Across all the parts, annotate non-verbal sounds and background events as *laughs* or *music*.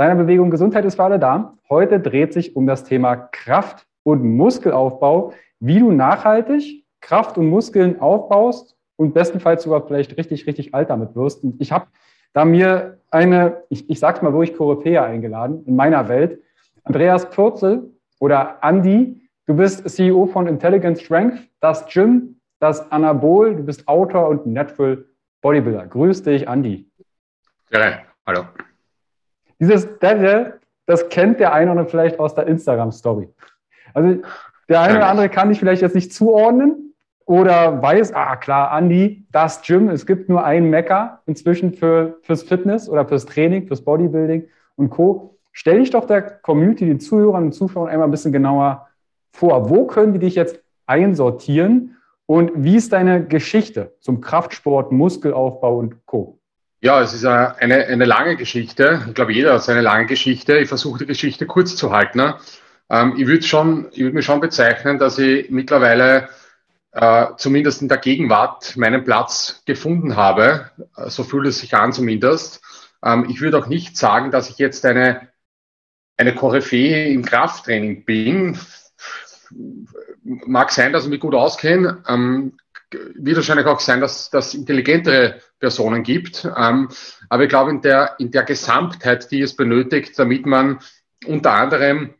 deiner Bewegung Gesundheit ist für alle da. Heute dreht sich um das Thema Kraft und Muskelaufbau, wie du nachhaltig Kraft und Muskeln aufbaust und bestenfalls sogar vielleicht richtig, richtig alt damit wirst. Und ich habe da mir eine, ich, ich sag's mal wirklich Koryphäe eingeladen in meiner Welt. Andreas Pürzel oder Andy, Du bist CEO von Intelligent Strength, das Gym, das Anabol, du bist Autor und Natural Bodybuilder. Grüß dich, Andi. Ja, hallo. Dieses Delle, das kennt der eine oder vielleicht aus der Instagram-Story. Also der eine oder andere kann dich vielleicht jetzt nicht zuordnen oder weiß, ah klar, Andi, das Gym, es gibt nur einen Mecker inzwischen für, fürs Fitness oder fürs Training, fürs Bodybuilding und Co. Stell dich doch der Community, den Zuhörern und Zuschauern einmal ein bisschen genauer vor? Wo können die dich jetzt einsortieren? Und wie ist deine Geschichte zum Kraftsport, Muskelaufbau und Co.? Ja, es ist eine, eine lange Geschichte. Ich glaube, jeder hat seine lange Geschichte. Ich versuche die Geschichte kurz zu halten. Ne? Ähm, ich würde würde mir schon bezeichnen, dass ich mittlerweile äh, zumindest in der Gegenwart meinen Platz gefunden habe. So fühlt es sich an zumindest. Ähm, ich würde auch nicht sagen, dass ich jetzt eine, eine Koryphäe im Krafttraining bin mag sein, dass ich mich gut auskenne. Ähm, wird wahrscheinlich auch sein, dass es intelligentere Personen gibt. Ähm, aber ich glaube, in der, in der Gesamtheit, die es benötigt, damit man unter anderem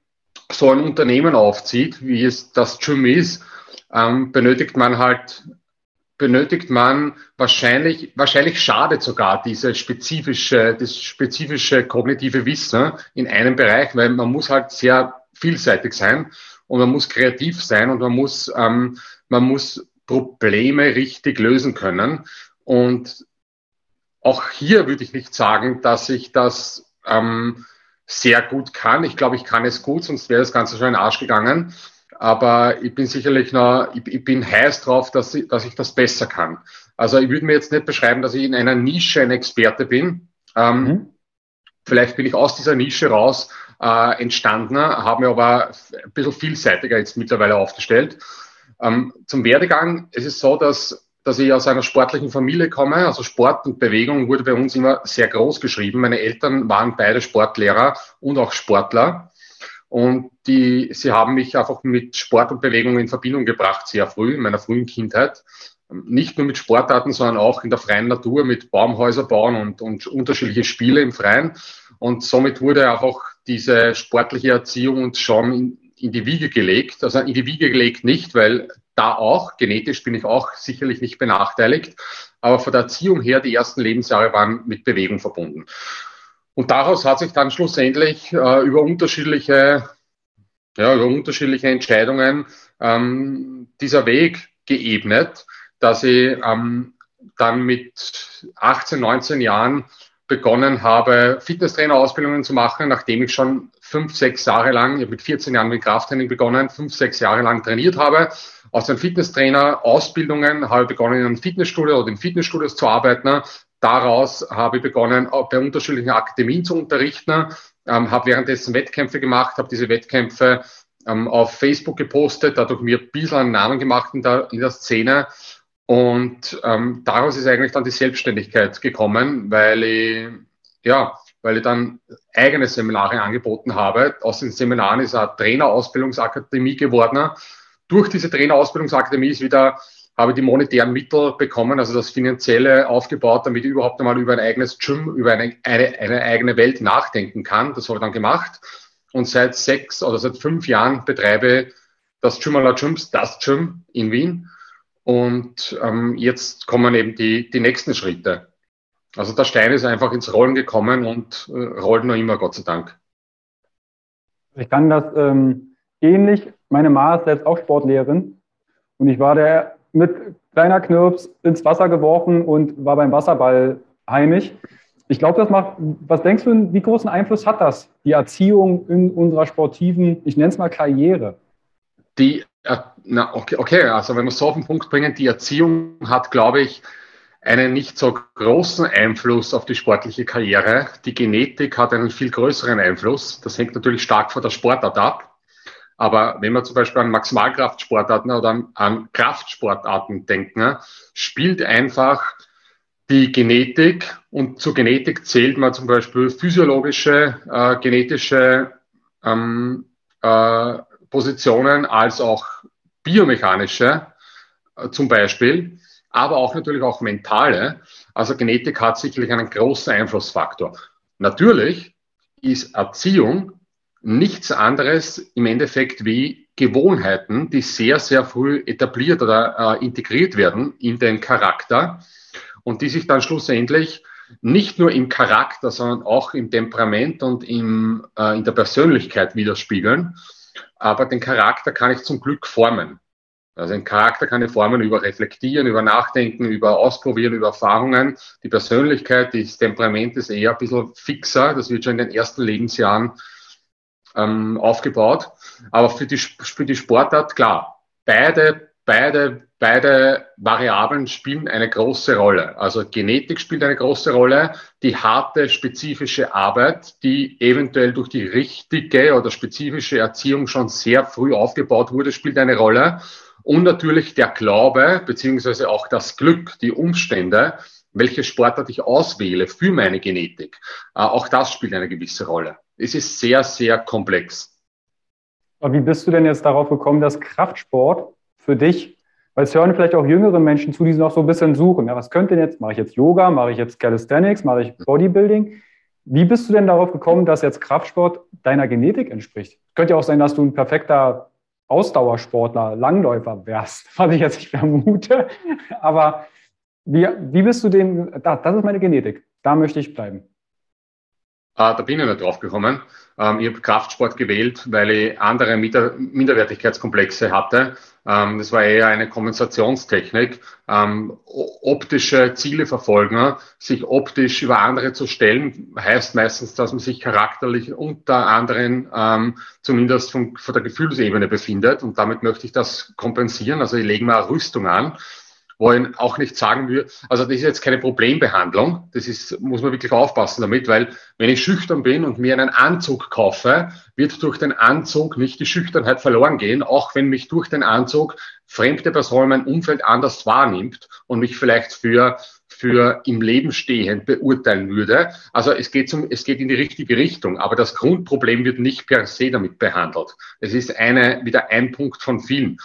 so ein Unternehmen aufzieht, wie es das Gym ist, ähm, benötigt man halt benötigt man wahrscheinlich, wahrscheinlich schadet sogar diese spezifische, das spezifische kognitive Wissen in einem Bereich, weil man muss halt sehr vielseitig sein und man muss kreativ sein und man muss, ähm, man muss Probleme richtig lösen können. Und auch hier würde ich nicht sagen, dass ich das ähm, sehr gut kann. Ich glaube, ich kann es gut, sonst wäre das Ganze schon in den Arsch gegangen. Aber ich bin sicherlich noch, ich, ich bin heiß drauf, dass ich, dass ich das besser kann. Also ich würde mir jetzt nicht beschreiben, dass ich in einer Nische ein Experte bin. Ähm, mhm. Vielleicht bin ich aus dieser Nische raus äh, entstanden, habe mir aber ein bisschen vielseitiger jetzt mittlerweile aufgestellt. Ähm, zum Werdegang, es ist so, dass, dass ich aus einer sportlichen Familie komme. Also Sport und Bewegung wurde bei uns immer sehr groß geschrieben. Meine Eltern waren beide Sportlehrer und auch Sportler. Und die, sie haben mich einfach mit Sport und Bewegung in Verbindung gebracht, sehr früh, in meiner frühen Kindheit. Nicht nur mit Sportarten, sondern auch in der freien Natur, mit Baumhäuser bauen und, und unterschiedliche Spiele im Freien. Und somit wurde einfach diese sportliche Erziehung uns schon in die Wiege gelegt. Also in die Wiege gelegt nicht, weil da auch, genetisch bin ich auch sicherlich nicht benachteiligt, aber von der Erziehung her, die ersten Lebensjahre waren mit Bewegung verbunden. Und daraus hat sich dann schlussendlich äh, über unterschiedliche, ja, über unterschiedliche Entscheidungen ähm, dieser Weg geebnet, dass ich ähm, dann mit 18, 19 Jahren begonnen habe, Fitnesstrainer-Ausbildungen zu machen, nachdem ich schon fünf, sechs Jahre lang, ich habe mit 14 Jahren mit Krafttraining begonnen, fünf, sechs Jahre lang trainiert habe. Aus den Fitnesstrainer-Ausbildungen habe ich begonnen, in einem Fitnessstudio oder in Fitnessstudios zu arbeiten. Daraus habe ich begonnen, bei unterschiedlichen Akademien zu unterrichten, ähm, habe währenddessen Wettkämpfe gemacht, habe diese Wettkämpfe ähm, auf Facebook gepostet, dadurch mir ein bisschen einen Namen gemacht in der, in der Szene. Und ähm, daraus ist eigentlich dann die Selbstständigkeit gekommen, weil ich, ja, weil ich dann eigene Seminare angeboten habe. Aus den Seminaren ist eine Trainerausbildungsakademie geworden. Durch diese Trainerausbildungsakademie ist wieder, habe ich die monetären Mittel bekommen, also das Finanzielle aufgebaut, damit ich überhaupt einmal über ein eigenes Gym, über eine, eine, eine eigene Welt nachdenken kann. Das habe ich dann gemacht. Und seit sechs oder seit fünf Jahren betreibe das Gym la Gyms, das Gym in Wien. Und ähm, jetzt kommen eben die, die nächsten Schritte. Also der Stein ist einfach ins Rollen gekommen und äh, rollt noch immer, Gott sei Dank. Ich kann das ähm, ähnlich. Meine Ma ist selbst auch Sportlehrerin und ich war der mit kleiner Knirps ins Wasser geworfen und war beim Wasserball heimisch. Ich glaube, das macht, was denkst du, wie großen Einfluss hat das, die Erziehung in unserer sportiven, ich nenne es mal Karriere? Die, äh, na, okay, okay, also wenn wir es so auf den Punkt bringen, die Erziehung hat, glaube ich, einen nicht so großen Einfluss auf die sportliche Karriere. Die Genetik hat einen viel größeren Einfluss. Das hängt natürlich stark von der Sportart ab. Aber wenn wir zum Beispiel an Maximalkraftsportarten oder an, Kraftsportarten denken, spielt einfach die Genetik und zur Genetik zählt man zum Beispiel physiologische, äh, genetische ähm, äh, Positionen als auch biomechanische äh, zum Beispiel aber auch natürlich auch mentale. Also Genetik hat sicherlich einen großen Einflussfaktor. Natürlich ist Erziehung nichts anderes im Endeffekt wie Gewohnheiten, die sehr, sehr früh etabliert oder äh, integriert werden in den Charakter und die sich dann schlussendlich nicht nur im Charakter, sondern auch im Temperament und im, äh, in der Persönlichkeit widerspiegeln. Aber den Charakter kann ich zum Glück formen. Also ein Charakter kann ich formen über Reflektieren, über Nachdenken, über Ausprobieren, über Erfahrungen. Die Persönlichkeit, das Temperament ist eher ein bisschen fixer. Das wird schon in den ersten Lebensjahren ähm, aufgebaut. Aber für die, für die Sportart, klar, beide, beide, beide Variablen spielen eine große Rolle. Also Genetik spielt eine große Rolle. Die harte, spezifische Arbeit, die eventuell durch die richtige oder spezifische Erziehung schon sehr früh aufgebaut wurde, spielt eine Rolle. Und natürlich der Glaube, beziehungsweise auch das Glück, die Umstände, welche Sportart ich auswähle für meine Genetik. Äh, auch das spielt eine gewisse Rolle. Es ist sehr, sehr komplex. Aber wie bist du denn jetzt darauf gekommen, dass Kraftsport für dich, weil es hören vielleicht auch jüngere Menschen zu, die noch so ein bisschen suchen, ja, was könnte denn jetzt, mache ich jetzt Yoga, mache ich jetzt Calisthenics, mache ich Bodybuilding? Wie bist du denn darauf gekommen, dass jetzt Kraftsport deiner Genetik entspricht? Könnte ja auch sein, dass du ein perfekter Ausdauersportler, Langläufer wärst, *laughs* was ich jetzt nicht vermute. Aber wie, wie bist du dem, das, das ist meine Genetik, da möchte ich bleiben. Ah, da bin ich nicht drauf gekommen. Ähm, ich habe Kraftsport gewählt, weil ich andere Minder Minderwertigkeitskomplexe hatte. Ähm, das war eher eine Kompensationstechnik. Ähm, optische Ziele verfolgen, sich optisch über andere zu stellen, heißt meistens, dass man sich charakterlich unter anderen ähm, zumindest von, von der Gefühlsebene befindet. Und damit möchte ich das kompensieren. Also ich lege eine Rüstung an wo ich auch nicht sagen würde, also das ist jetzt keine Problembehandlung, das ist, muss man wirklich aufpassen damit, weil wenn ich schüchtern bin und mir einen Anzug kaufe, wird durch den Anzug nicht die Schüchternheit verloren gehen, auch wenn mich durch den Anzug fremde Person mein Umfeld anders wahrnimmt und mich vielleicht für für im Leben stehend beurteilen würde. Also es geht, zum, es geht in die richtige Richtung, aber das Grundproblem wird nicht per se damit behandelt. Es ist eine, wieder ein Punkt von vielen.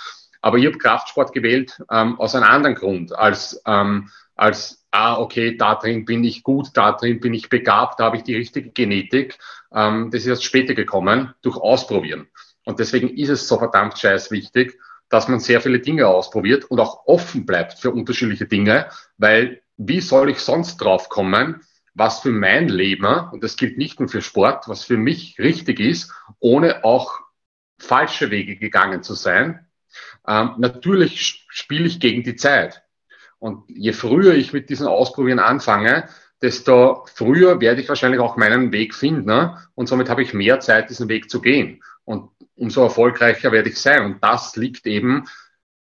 Aber ich habe Kraftsport gewählt ähm, aus einem anderen Grund, als, ähm, als, ah, okay, da drin bin ich gut, da drin bin ich begabt, da habe ich die richtige Genetik. Ähm, das ist erst später gekommen, durch Ausprobieren. Und deswegen ist es so verdammt scheiß wichtig, dass man sehr viele Dinge ausprobiert und auch offen bleibt für unterschiedliche Dinge, weil wie soll ich sonst drauf kommen, was für mein Leben, und das gilt nicht nur für Sport, was für mich richtig ist, ohne auch falsche Wege gegangen zu sein, ähm, natürlich spiele ich gegen die Zeit. Und je früher ich mit diesen Ausprobieren anfange, desto früher werde ich wahrscheinlich auch meinen Weg finden. Ne? Und somit habe ich mehr Zeit, diesen Weg zu gehen. Und umso erfolgreicher werde ich sein. Und das liegt eben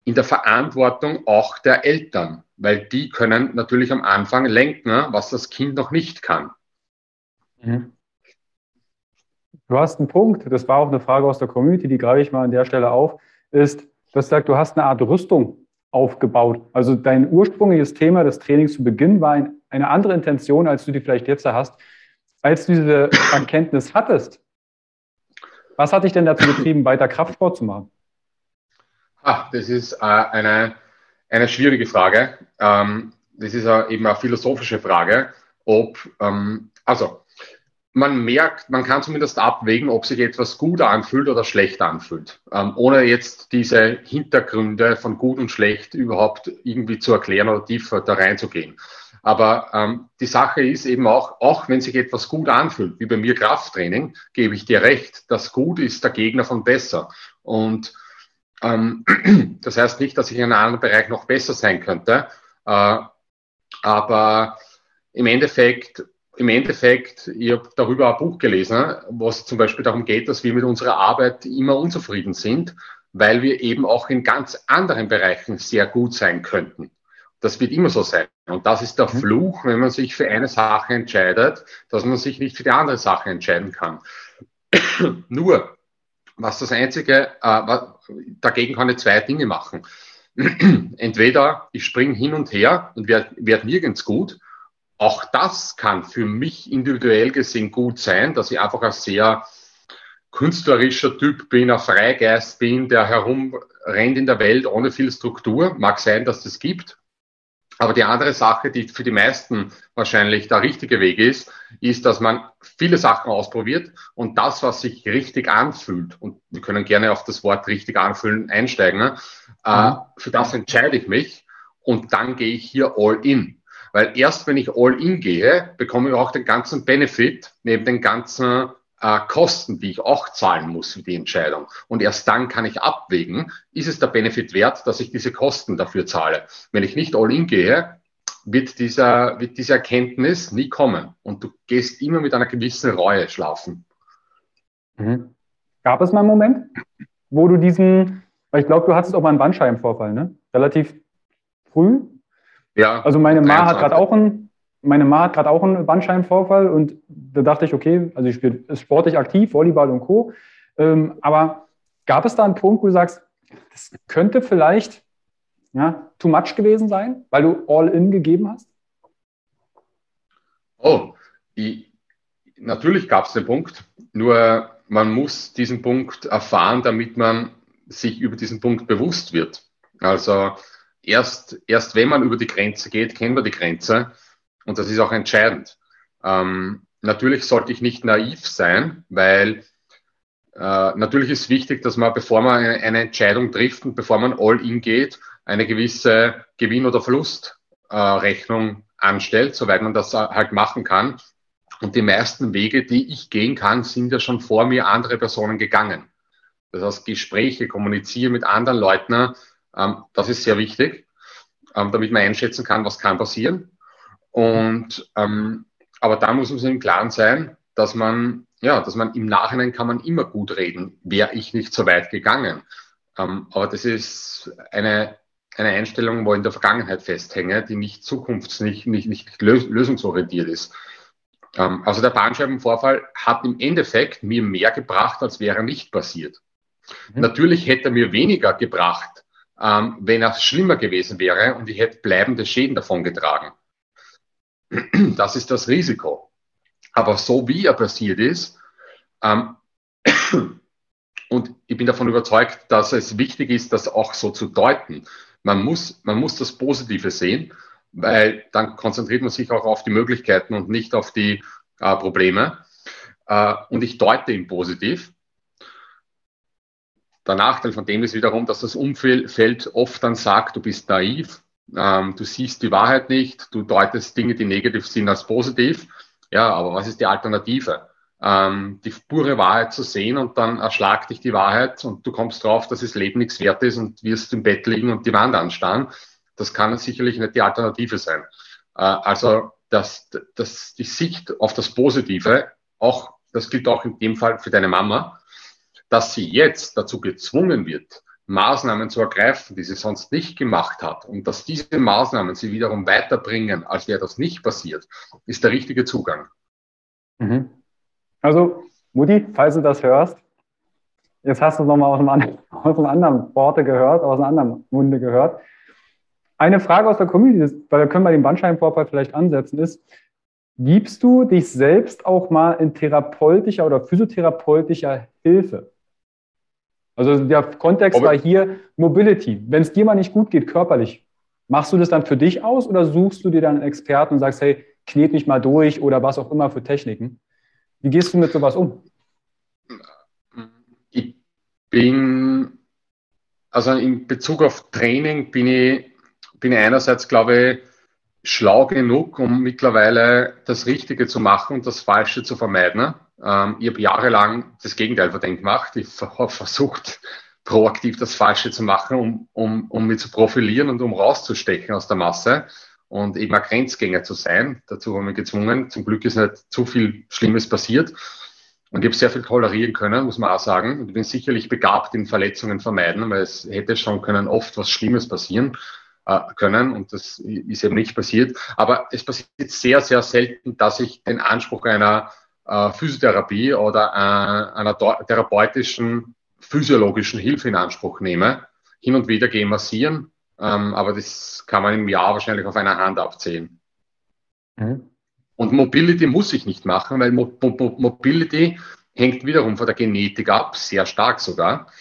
in der Verantwortung auch der Eltern, weil die können natürlich am Anfang lenken, ne, was das Kind noch nicht kann. Mhm. du hast einen Punkt, das war auch eine Frage aus der Community, die greife ich mal an der Stelle auf, ist, du hast gesagt, du hast eine Art Rüstung aufgebaut. Also dein ursprüngliches Thema des Trainings zu Beginn war ein, eine andere Intention, als du die vielleicht jetzt hast. Als du diese *coughs* Erkenntnis hattest, was hat dich denn dazu getrieben, *coughs* weiter Kraftsport zu machen? Ah, das ist äh, eine, eine schwierige Frage. Ähm, das ist äh, eben eine philosophische Frage, ob, ähm, also man merkt, man kann zumindest abwägen, ob sich etwas gut anfühlt oder schlecht anfühlt, ähm, ohne jetzt diese Hintergründe von gut und schlecht überhaupt irgendwie zu erklären oder tiefer da reinzugehen. Aber ähm, die Sache ist eben auch, auch wenn sich etwas gut anfühlt, wie bei mir Krafttraining, gebe ich dir recht, das Gut ist der Gegner von besser. Und ähm, *clears throat* das heißt nicht, dass ich in einem anderen Bereich noch besser sein könnte, äh, aber im Endeffekt im Endeffekt, ich habe darüber ein Buch gelesen, was zum Beispiel darum geht, dass wir mit unserer Arbeit immer unzufrieden sind, weil wir eben auch in ganz anderen Bereichen sehr gut sein könnten. Das wird immer so sein. Und das ist der mhm. Fluch, wenn man sich für eine Sache entscheidet, dass man sich nicht für die andere Sache entscheiden kann. *clears throat* Nur, was das Einzige, äh, dagegen kann ich zwei Dinge machen. *clears throat* Entweder ich springe hin und her und werde werd nirgends gut, auch das kann für mich individuell gesehen gut sein, dass ich einfach ein sehr künstlerischer Typ bin, ein Freigeist bin, der herumrennt in der Welt ohne viel Struktur. Mag sein, dass das gibt. Aber die andere Sache, die für die meisten wahrscheinlich der richtige Weg ist, ist, dass man viele Sachen ausprobiert und das, was sich richtig anfühlt, und wir können gerne auf das Wort richtig anfühlen einsteigen, äh, mhm. für das entscheide ich mich und dann gehe ich hier all in. Weil erst wenn ich all in gehe, bekomme ich auch den ganzen Benefit neben den ganzen äh, Kosten, die ich auch zahlen muss für die Entscheidung. Und erst dann kann ich abwägen, ist es der Benefit wert, dass ich diese Kosten dafür zahle. Wenn ich nicht all in gehe, wird, dieser, wird diese Erkenntnis nie kommen. Und du gehst immer mit einer gewissen Reue schlafen. Mhm. Gab es mal einen Moment, wo du diesen, weil ich glaube, du hattest auch mal einen Bandscheibenvorfall, ne? Relativ früh, ja. Also meine Ma hat gerade auch einen, meine Ma hat gerade auch einen Bandscheibenvorfall und da dachte ich, okay, also ich spiele sportlich aktiv, Volleyball und Co. Ähm, aber gab es da einen Punkt, wo du sagst, das könnte vielleicht ja, too much gewesen sein, weil du all in gegeben hast? Oh, ich, natürlich gab es den Punkt, nur man muss diesen Punkt erfahren, damit man sich über diesen Punkt bewusst wird. Also erst, erst wenn man über die Grenze geht, kennen wir die Grenze. Und das ist auch entscheidend. Ähm, natürlich sollte ich nicht naiv sein, weil äh, natürlich ist wichtig, dass man, bevor man eine, Entscheidung trifft und bevor man all in geht, eine gewisse Gewinn- oder Verlustrechnung äh, anstellt, soweit man das halt machen kann. Und die meisten Wege, die ich gehen kann, sind ja schon vor mir andere Personen gegangen. Das heißt, Gespräche, kommunizieren mit anderen Leuten, das ist sehr wichtig, ähm, damit man einschätzen kann, was kann passieren. Und ähm, aber da muss man sich im Klaren sein, dass man ja, dass man im Nachhinein kann man immer gut reden, wäre ich nicht so weit gegangen. Ähm, aber das ist eine eine Einstellung, wo ich in der Vergangenheit festhänge, die nicht zukunfts-, nicht, nicht, nicht lösungsorientiert ist. Ähm, also der Bandscheibenvorfall hat im Endeffekt mir mehr gebracht, als wäre er nicht passiert. Mhm. Natürlich hätte er mir weniger gebracht, ähm, wenn er schlimmer gewesen wäre und ich hätte bleibende Schäden davongetragen. *clears throat* Das ist das Risiko. Aber so wie er passiert ist, ähm, *clears throat* und ich bin davon überzeugt, dass es wichtig ist, das auch so zu deuten. Man muss, man muss das Positive sehen, weil dann konzentriert man sich auch auf die Möglichkeiten und nicht auf die äh, Probleme. Äh, und ich deute ihn positiv. Der Nachteil von dem ist wiederum, dass das Umfeld oft dann sagt, du bist naiv, ähm, du siehst die Wahrheit nicht, du deutest Dinge, die negativ sind, als positiv. Ja, aber was ist die Alternative? Ähm, die pure Wahrheit zu sehen und dann erschlagt dich die Wahrheit und du kommst drauf, dass das Leben nichts wert ist und wirst im Bett liegen und die Wand anstarren. Das kann sicherlich nicht die Alternative sein. Äh, also das, das, die Sicht auf das Positive, auch, das gilt auch in dem Fall für deine Mama, dass sie jetzt dazu gezwungen wird, Maßnahmen zu ergreifen, die sie sonst nicht gemacht hat, und dass diese Maßnahmen sie wiederum weiterbringen, als wäre das nicht passiert, ist der richtige Zugang. Mhm. Also Mutti, falls du das hörst, jetzt hast du es nochmal *laughs* aus, einem, anderen Worte gehört, aus einem anderen Munde gehört. Eine Frage aus der Community, weil wir können bei dem Bandscheibenvorfall vielleicht ansetzen, ist, gibst du dich selbst auch mal in therapeutischer oder physiotherapeutischer Hilfe? Also der Kontext war hier Mobility. Wenn es dir mal nicht gut geht, körperlich, machst du das dann für dich aus oder suchst du dir dann einen Experten und sagst, hey, knet mich mal durch oder was auch immer für Techniken? Wie gehst du mit sowas um? Ich bin, also in Bezug auf Training bin ich, bin ich einerseits, glaube ich, schlau genug, um mittlerweile das Richtige zu machen und das Falsche zu vermeiden. Ähm, ich habe jahrelang das Gegenteil von dem gemacht. Ich habe versucht, proaktiv das Falsche zu machen, um, um, um mich zu profilieren und um rauszustechen aus der Masse und eben ein Grenzgänger zu sein. Dazu haben wir gezwungen. Zum Glück ist nicht zu viel Schlimmes passiert. Und ich habe sehr viel tolerieren können, muss man auch sagen. Und ich bin sicherlich begabt in Verletzungen vermeiden, weil es hätte schon können oft was Schlimmes passieren äh, können und das ist eben nicht passiert. Aber es passiert sehr, sehr selten, dass ich den Anspruch einer äh, Physiotherapie oder äh, einer therapeutischen, physiologischen Hilfe in Anspruch nehme. Hin und wieder gehe massieren, ähm, aber das kann man im Jahr wahrscheinlich auf einer Hand abzählen. Mhm. Und Mobility muss ich nicht machen, weil Mo Mo Mobility hängt wiederum von der Genetik ab, sehr stark sogar.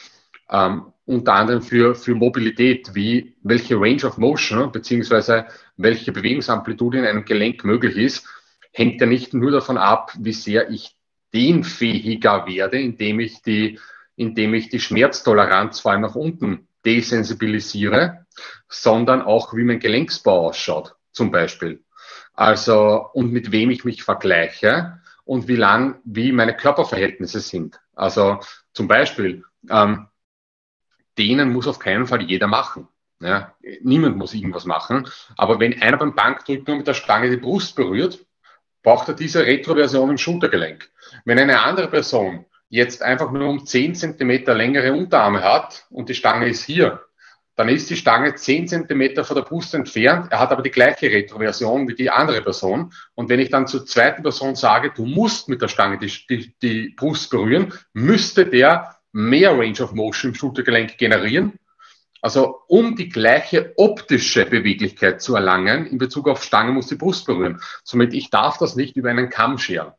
Ähm, unter anderem für, für Mobilität, wie welche Range of Motion beziehungsweise welche Bewegungsamplitude in einem Gelenk möglich ist, hängt ja nicht nur davon ab, wie sehr ich dehnfähiger werde, indem ich die, indem ich die Schmerztoleranz vor allem nach unten desensibilisiere, sondern auch, wie mein Gelenksbau ausschaut, zum Beispiel. Also, und mit wem ich mich vergleiche und wie lang, wie meine Körperverhältnisse sind. Also, zum Beispiel, ähm, denen muss auf keinen Fall jeder machen. Ja, niemand muss irgendwas machen. Aber wenn einer beim Bankdrücken mit der Stange die Brust berührt, braucht er diese Retroversion im Schultergelenk. Wenn eine andere Person jetzt einfach nur um 10 Zentimeter längere Unterarme hat und die Stange ist hier, dann ist die Stange 10 Zentimeter von der Brust entfernt. Er hat aber die gleiche Retroversion wie die andere Person. Und wenn ich dann zur zweiten Person sage, du musst mit der Stange die, die, die Brust berühren, müsste der mehr Range of Motion im Schultergelenk generieren. Also um die gleiche optische Beweglichkeit zu erlangen, in Bezug auf Stange muss die Brust berühren. Somit ich darf das nicht über einen Kamm scheren.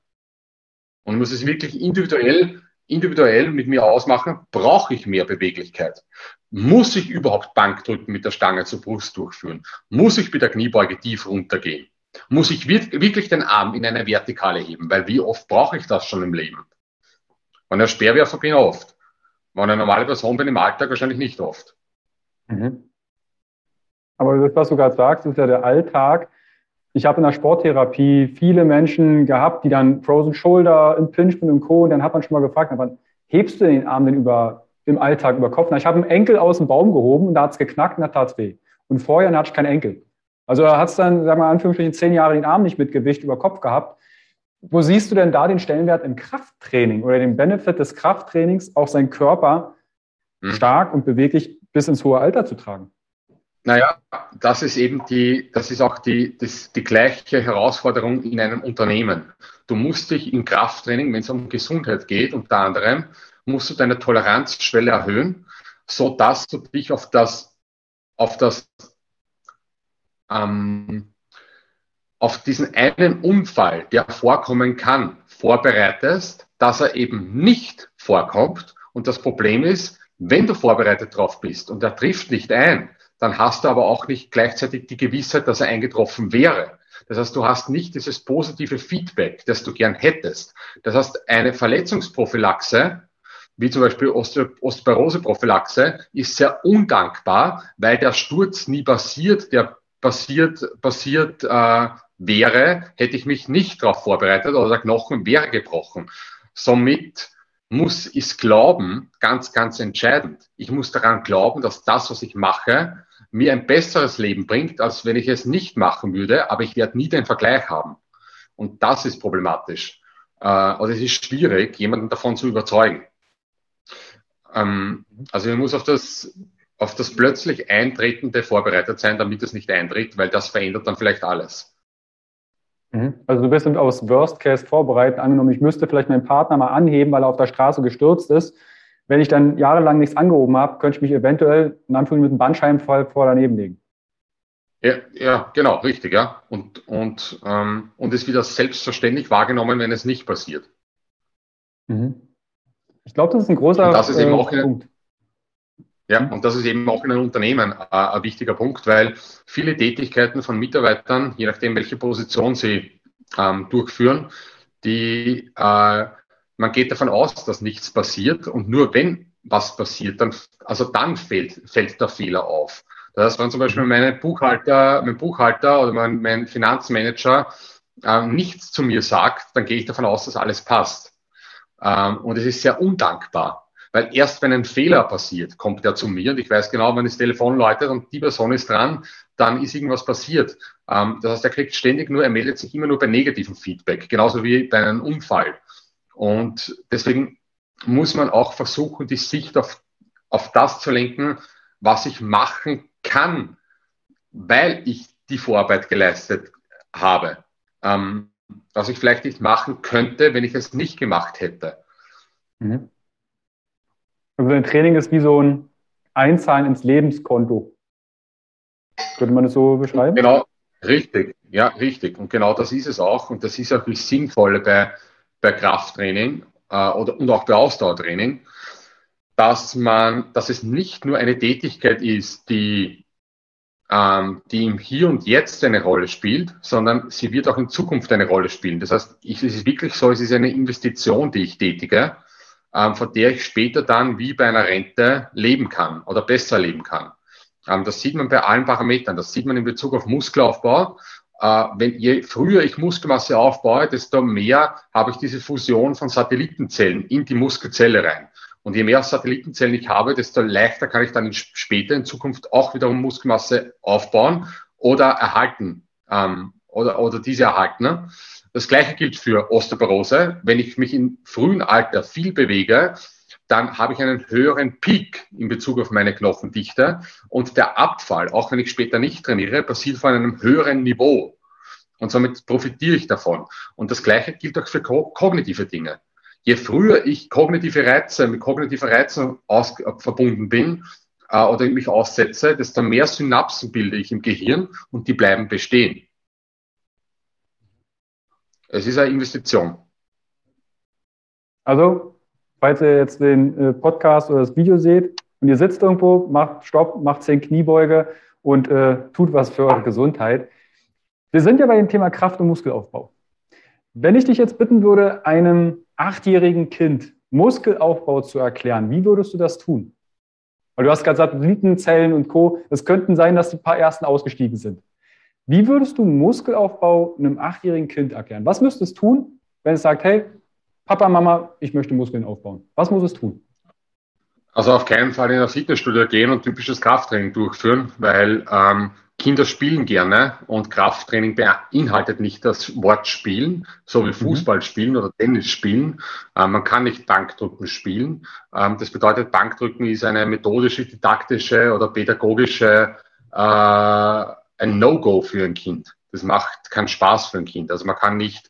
Und muss es wirklich individuell, individuell mit mir ausmachen, brauche ich mehr Beweglichkeit? Muss ich überhaupt Bankdrücken mit der Stange zur Brust durchführen? Muss ich bei der Kniebeuge tief runtergehen? Muss ich wirklich den Arm in eine Vertikale heben? Weil wie oft brauche ich das schon im Leben? Wenn er Speerwerfer bin, oft. Wenn eine normale Person bin im Alltag wahrscheinlich nicht oft. Mhm. Aber das, was du gerade sagst, ist ja der Alltag. Ich habe in der Sporttherapie viele Menschen gehabt, die dann Frozen Shoulder, Impingement und Co. Und dann hat man schon mal gefragt, wann hebst du den Arm denn über, im Alltag über Kopf? Na, ich habe einen Enkel aus dem Baum gehoben und da hat es geknackt und da tat es weh. Und vorher hatte ich keinen Enkel. Also da hat es dann, sagen wir mal, Anführungsstrichen, zehn Jahre den Arm nicht mit Gewicht über Kopf gehabt. Wo siehst du denn da den Stellenwert im Krafttraining oder den Benefit des Krafttrainings, auch seinen Körper hm. stark und beweglich bis ins hohe Alter zu tragen? Naja, das ist eben die, das ist auch die, das, die gleiche Herausforderung in einem Unternehmen. Du musst dich im Krafttraining, wenn es um Gesundheit geht, unter anderem, musst du deine Toleranzschwelle erhöhen, so dass du dich auf das, auf das, ähm, auf diesen einen Unfall, der vorkommen kann, vorbereitest, dass er eben nicht vorkommt. Und das Problem ist, wenn du vorbereitet drauf bist und er trifft nicht ein, dann hast du aber auch nicht gleichzeitig die Gewissheit, dass er eingetroffen wäre. Das heißt, du hast nicht dieses positive Feedback, das du gern hättest. Das heißt, eine Verletzungsprophylaxe, wie zum Beispiel Osteoporose-Prophylaxe, ist sehr undankbar, weil der Sturz nie passiert, der passiert, passiert äh, wäre, hätte ich mich nicht darauf vorbereitet oder der Knochen wäre gebrochen. Somit muss ich glauben, ganz, ganz entscheidend. Ich muss daran glauben, dass das, was ich mache, mir ein besseres Leben bringt, als wenn ich es nicht machen würde, aber ich werde nie den Vergleich haben. Und das ist problematisch. Äh, oder es ist schwierig, jemanden davon zu überzeugen. Ähm, also man muss auf das, auf das plötzlich Eintretende vorbereitet sein, damit es nicht eintritt, weil das verändert dann vielleicht alles. Mhm. Also du bist aus Worst Case vorbereitet. Angenommen, ich müsste vielleicht meinen Partner mal anheben, weil er auf der Straße gestürzt ist. Wenn ich dann jahrelang nichts angehoben habe, könnte ich mich eventuell in Anführungszeichen mit einem Bandscheibenfall vor daneben legen. Ja, ja, genau, richtig, ja. Und, und, ähm, und es wieder selbstverständlich wahrgenommen, wenn es nicht passiert. Mhm. Ich glaube, das ist ein großer das ist eben äh, auch Punkt. Ja, mhm. und das ist eben auch in einem Unternehmen äh, ein wichtiger Punkt, weil viele Tätigkeiten von Mitarbeitern, je nachdem, welche Position sie ähm, durchführen, die, äh, man geht davon aus, dass nichts passiert und nur wenn was passiert, dann, also dann fällt, fällt der Fehler auf. Das heißt, wenn zum Beispiel meine Buchhalter, mein Buchhalter oder mein, mein Finanzmanager äh, nichts zu mir sagt, dann gehe ich davon aus, dass alles passt. Ähm, und es ist sehr undankbar. Weil erst wenn ein Fehler passiert, kommt er zu mir und ich weiß genau, wenn das Telefon läutet und die Person ist dran, dann ist irgendwas passiert. Ähm, das heißt, er kriegt ständig nur, er meldet sich immer nur bei negativem Feedback, genauso wie bei einem Unfall. Und deswegen muss man auch versuchen, die Sicht auf, auf das zu lenken, was ich machen kann, weil ich die Vorarbeit geleistet habe. Ähm, was ich vielleicht nicht machen könnte, wenn ich es nicht gemacht hätte. Mhm. Also ein Training ist wie so ein Einzahlen ins Lebenskonto. Könnte man das so beschreiben? Genau, richtig. Ja, richtig. Und genau das ist es auch. Und das ist auch das Sinnvolle bei, bei Krafttraining äh, oder, und auch bei Ausdauertraining, dass man, dass es nicht nur eine Tätigkeit ist, die, ähm, die im Hier und Jetzt eine Rolle spielt, sondern sie wird auch in Zukunft eine Rolle spielen. Das heißt, ich, es ist wirklich so, es ist eine Investition, die ich tätige ähm, von der ich später dann wie bei einer Rente leben kann oder besser leben kann. Ähm, das sieht man bei allen Parametern. Das sieht man in Bezug auf Muskelaufbau. Äh, wenn je früher ich Muskelmasse aufbaue, desto mehr habe ich diese Fusion von Satellitenzellen in die Muskelzelle rein. Und je mehr Satellitenzellen ich habe, desto leichter kann ich dann später in Zukunft auch wiederum Muskelmasse aufbauen oder erhalten ähm, oder, oder diese erhalten. Ne? Das gleiche gilt für Osteoporose. Wenn ich mich im frühen Alter viel bewege, dann habe ich einen höheren Peak in Bezug auf meine Knochendichte und der Abfall, auch wenn ich später nicht trainiere, passiert von einem höheren Niveau. Und somit profitiere ich davon. Und das Gleiche gilt auch für kognitive Dinge. Je früher ich kognitive Reize, mit kognitiver Reizen aus, äh, verbunden bin äh, oder mich aussetze, desto mehr Synapsen bilde ich im Gehirn und die bleiben bestehen. Es ist eine Investition. Also, falls ihr jetzt den äh, Podcast oder das Video seht und ihr sitzt irgendwo, macht Stopp, macht zehn Kniebeuge und äh, tut was für eure Gesundheit. Wir sind ja bei dem Thema Kraft- und Muskelaufbau. Wenn ich dich jetzt bitten würde, einem achtjährigen Kind Muskelaufbau zu erklären, wie würdest du das tun? Weil du hast gerade gesagt, Blütenzellen und Co. Es könnten sein, dass die paar ersten ausgestiegen sind. Wie würdest du Muskelaufbau einem achtjährigen Kind erklären? Was müsste es tun, wenn es sagt, hey, Papa, Mama, ich möchte Muskeln aufbauen? Was muss es tun? Also auf keinen Fall in ein Fitnessstudio gehen und typisches Krafttraining durchführen, weil ähm, Kinder spielen gerne und Krafttraining beinhaltet nicht das Wort spielen, so wie mhm. Fußball spielen oder Tennis spielen. Ähm, man kann nicht Bankdrücken spielen. Ähm, das bedeutet, Bankdrücken ist eine methodische, didaktische oder pädagogische äh, ein No-Go für ein Kind. Das macht keinen Spaß für ein Kind. Also man kann nicht,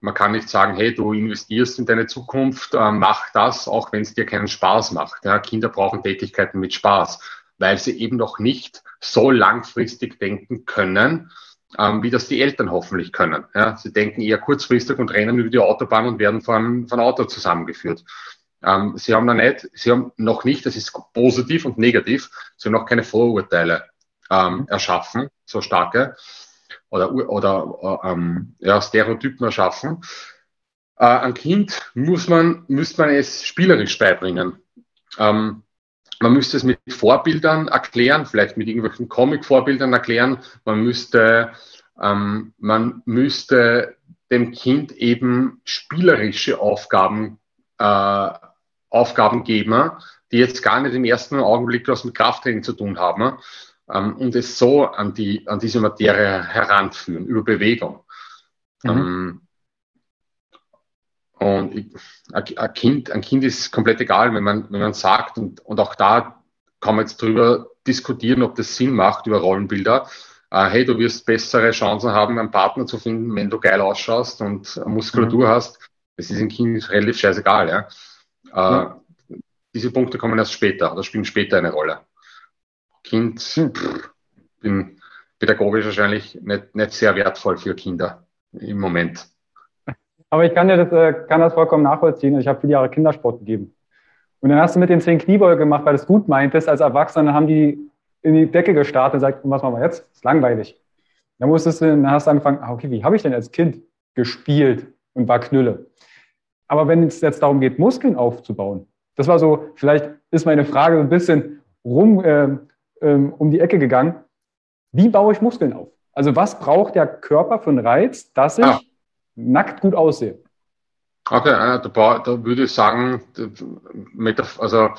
man kann nicht sagen, hey, du investierst in deine Zukunft, äh, mach das, auch wenn es dir keinen Spaß macht. Ja, Kinder brauchen Tätigkeiten mit Spaß, weil sie eben noch nicht so langfristig denken können, ähm, wie das die Eltern hoffentlich können. Ja, sie denken eher kurzfristig und rennen über die Autobahn und werden von, von Auto zusammengeführt. Ähm, sie haben noch nicht, sie haben noch nicht, das ist positiv und negativ, sie haben noch keine Vorurteile ähm, erschaffen, so starke, oder, oder äh, ähm, ja, Stereotypen erschaffen. Äh, ein Kind muss man, müsste man es spielerisch beibringen. Ähm, man müsste es mit Vorbildern erklären, vielleicht mit irgendwelchen Comic-Vorbildern erklären. Man müsste, ähm, man müsste dem Kind eben spielerische Aufgaben, äh, Aufgaben geben, die jetzt gar nicht im ersten Augenblick was mit Krafttraining zu tun haben, ähm, und es so an, die, an diese Materie heranführen, über Bewegung. Mhm. Ähm, und ich, ein, kind, ein Kind ist komplett egal, wenn man, wenn man sagt, und, und auch da kann man jetzt drüber diskutieren, ob das Sinn macht über Rollenbilder. äh, hey, du wirst bessere Chancen haben, einen Partner zu finden, wenn du geil ausschaust und Muskulatur mhm. hast. Das ist ein Kind relativ scheißegal. Ja? Äh, ja. Diese Punkte kommen erst später, oder spielen später eine Rolle. Kind, pff, bin pädagogisch wahrscheinlich nicht, nicht sehr wertvoll für Kinder im Moment. Aber ich kann dir das, äh, kann das vollkommen nachvollziehen. Ich habe viele Jahre Kindersport gegeben. Und dann hast du mit den zehn Kniebeugen gemacht, weil du es gut meintest. Als Erwachsener haben die in die Decke gestartet und gesagt, was machen wir jetzt? Das ist langweilig. Dann musstest du, dann hast du angefangen, ah, okay, wie habe ich denn als Kind gespielt und war Knülle? Aber wenn es jetzt darum geht, Muskeln aufzubauen, das war so, vielleicht ist meine Frage ein bisschen rum äh, äh, um die Ecke gegangen. Wie baue ich Muskeln auf? Also was braucht der Körper für einen Reiz, dass ich ah. nackt gut aussehe? Okay, äh, da, da würde ich sagen, also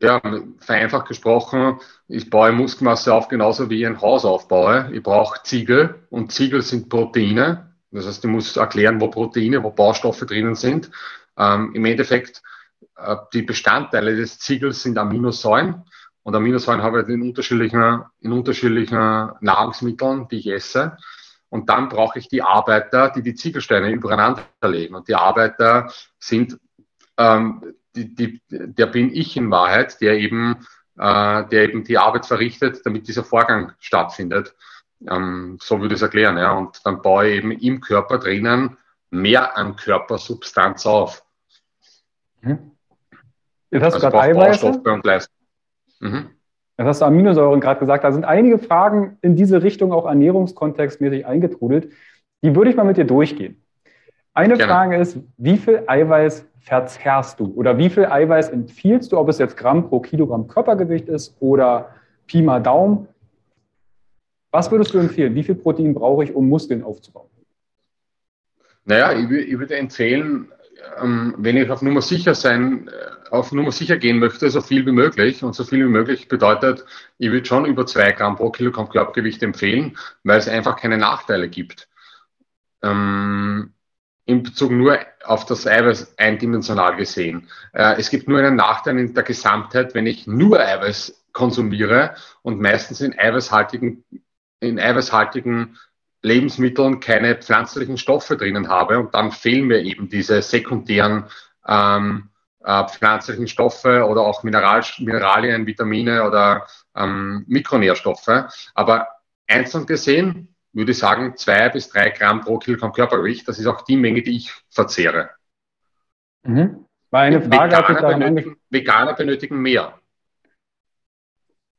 ja, vereinfacht gesprochen, ich baue Muskelmasse auf, genauso wie ich ein Haus aufbaue. Ich brauche Ziegel und Ziegel sind Proteine. Das heißt, ich muss erklären, wo Proteine, wo Baustoffe drinnen sind. Ähm, Im Endeffekt, äh, die Bestandteile des Ziegels sind Aminosäuren. Und Aminosäuren habe ich in unterschiedlichen, in unterschiedlichen Nahrungsmitteln, die ich esse. Und dann brauche ich die Arbeiter, die die Ziegelsteine übereinander legen. Und die Arbeiter sind, ähm, die, die, der bin ich in Wahrheit, der eben, äh, der eben die Arbeit verrichtet, damit dieser Vorgang stattfindet. Ähm, so würde ich es erklären. Ja. Und dann baue ich eben im Körper drinnen mehr an Körpersubstanz auf. Mhm. Jetzt hast also du gerade Eiweiße. Mhm. Jetzt hast du Aminosäuren gerade gesagt. Da sind einige Fragen in diese Richtung auch ernährungskontextmäßig eingetrudelt. Die würde ich mal mit dir durchgehen. Eine Gerne. Frage ist, wie viel Eiweiß verzehrst du oder wie viel Eiweiß empfiehlst du, ob es jetzt Gramm pro Kilogramm Körpergewicht ist oder Pi mal Daumen? Was würdest du empfehlen? Wie viel Protein brauche ich, um Muskeln aufzubauen? Naja, ich, ich würde empfehlen, ähm, wenn ich auf Nummer sicher sein, äh, auf Nummer sicher gehen möchte, so viel wie möglich. Und so viel wie möglich bedeutet, ich würde schon über zwei Gramm pro Kilogramm Körpergewicht empfehlen, weil es einfach keine Nachteile gibt. Ähm, in Bezug nur auf das Eiweiß eindimensional gesehen. Äh, es gibt nur einen Nachteil in der Gesamtheit, wenn ich nur Eiweiß konsumiere und meistens in eiweißhaltigen, in eiweißhaltigen Lebensmitteln keine pflanzlichen Stoffe drinnen habe und dann fehlen mir eben diese sekundären ähm, äh, pflanzlichen Stoffe oder auch Mineral, Mineralien, Vitamine oder ähm, Mikronährstoffe. Aber einzeln gesehen würde ich sagen, zwei bis drei Gramm pro Kilogramm Körpergewicht. Das ist auch die Menge, die ich verzehre. Mhm. War eine Frage, Veganer, benötigen, Veganer benötigen mehr.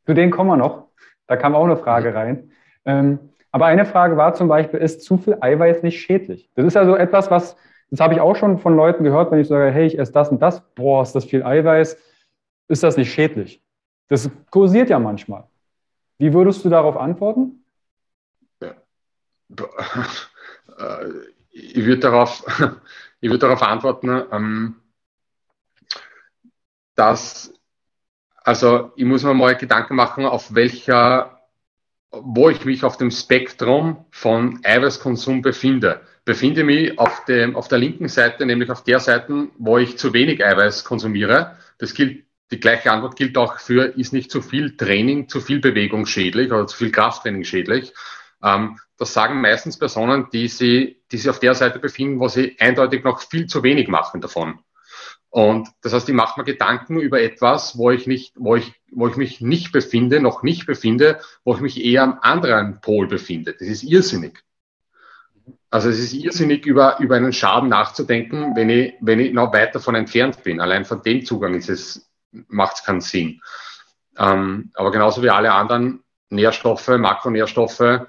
Zu denen kommen wir noch. Da kam auch eine Frage rein. Ähm, aber eine Frage war zum Beispiel, ist zu viel Eiweiß nicht schädlich? Das ist also etwas, was, das habe ich auch schon von Leuten gehört, wenn ich sage, hey, ich esse das und das, boah, ist das viel Eiweiß, ist das nicht schädlich? Das kursiert ja manchmal. Wie würdest du darauf antworten? Ich würde darauf, *laughs* ich würde darauf antworten, ähm, dass, also ich muss mir mal Gedanken machen, auf welcher wo ich mich auf dem Spektrum von Eiweißkonsum befinde. Befinde mich auf, dem, auf der linken Seite, nämlich auf der Seite, wo ich zu wenig Eiweiß konsumiere. Das gilt, die gleiche Antwort gilt auch für, ist nicht zu viel Training, zu viel Bewegung schädlich oder zu viel Krafttraining schädlich. Ähm, das sagen meistens Personen, die sie, die sich auf der Seite befinden, wo sie eindeutig noch viel zu wenig machen davon. Und das heißt, ich mache mir Gedanken über etwas, wo ich nicht, wo ich, wo ich mich nicht befinde, noch nicht befinde, wo ich mich eher am anderen Pol befinde. Das ist irrsinnig. Also es ist irrsinnig, über, über einen Schaden nachzudenken, wenn ich, wenn ich noch weit davon entfernt bin. Allein von dem Zugang ist es, macht es keinen Sinn. Ähm, aber genauso wie alle anderen Nährstoffe, Makronährstoffe,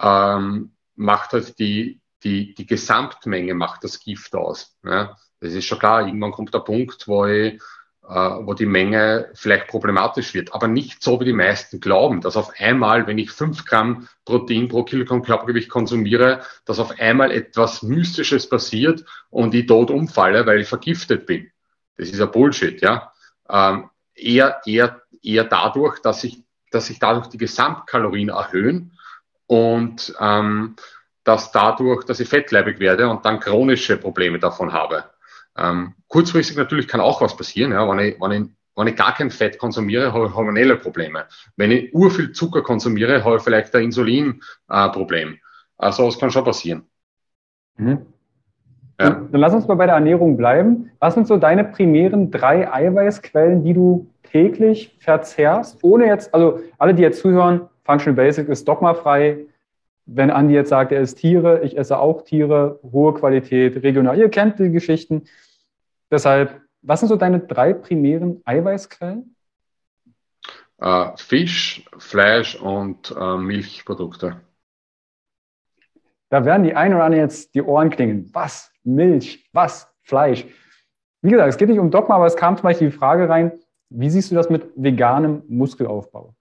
ähm, macht halt die, die, die Gesamtmenge macht das Gift aus. Ja? Das ist schon klar, irgendwann kommt der Punkt, wo, ich, äh, wo die Menge vielleicht problematisch wird. Aber nicht so, wie die meisten glauben, dass auf einmal, wenn ich fünf Gramm Protein pro Kilogramm Körpergewicht konsumiere, dass auf einmal etwas Mystisches passiert und ich tot umfalle, weil ich vergiftet bin. Das ist ja Bullshit, ja. Ähm, eher, eher, eher dadurch, dass sich dass sich dadurch die Gesamtkalorien erhöhen und ähm, dass dadurch, dass ich fettleibig werde und dann chronische Probleme davon habe. Ähm, kurzfristig natürlich kann auch was passieren, ja, wenn, ich, wenn, ich, Wenn ich gar kein Fett konsumiere, habe ich hormonelle Probleme. Wenn ich urviel Zucker konsumiere, habe ich vielleicht ein Insulinproblem. Äh, also das kann schon passieren. Mhm. Ja. Dann lass uns mal bei der Ernährung bleiben. Was sind so deine primären drei Eiweißquellen, die du täglich verzehrst, ohne jetzt, also alle, die jetzt zuhören, Functional Basic ist dogmafrei. Wenn Andi jetzt sagt, er isst Tiere, ich esse auch Tiere, hohe Qualität, regional. Ihr kennt die Geschichten. Deshalb, was sind so deine drei primären Eiweißquellen? Uh, Fisch, Fleisch und uh, Milchprodukte. Da werden die einen oder anderen jetzt die Ohren klingen. Was? Milch? Was? Fleisch? Wie gesagt, es geht nicht um Dogma, aber es kam zum Beispiel die Frage rein, wie siehst du das mit veganem Muskelaufbau?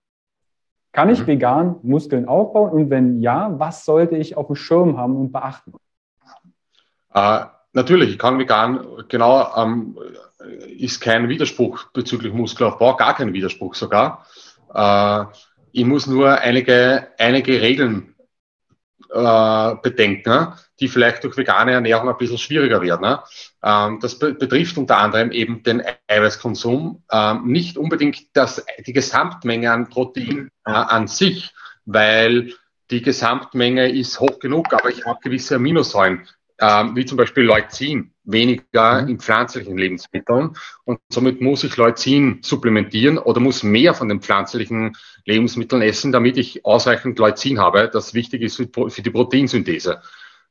Kann ich mhm. vegan Muskeln aufbauen? Und wenn ja, was sollte ich auf dem Schirm haben und beachten? Äh, natürlich, ich kann vegan, genau, ähm, ist kein Widerspruch bezüglich Muskelaufbau, gar kein Widerspruch sogar. Äh, ich muss nur einige, einige Regeln äh, bedenken, ne, die vielleicht durch vegane Ernährung ein bisschen schwieriger werden. Ne. Ähm, das be betrifft unter anderem eben den Eiweißkonsum, ähm, nicht unbedingt das, die Gesamtmenge an Protein äh, an sich, weil die Gesamtmenge ist hoch genug, aber ich habe gewisse Aminosäuren, ähm, wie zum Beispiel Leucin, weniger mhm. in pflanzlichen Lebensmitteln. Und somit muss ich Leucin supplementieren oder muss mehr von den pflanzlichen Lebensmitteln essen, damit ich ausreichend Leucin habe, das wichtig ist für die Proteinsynthese.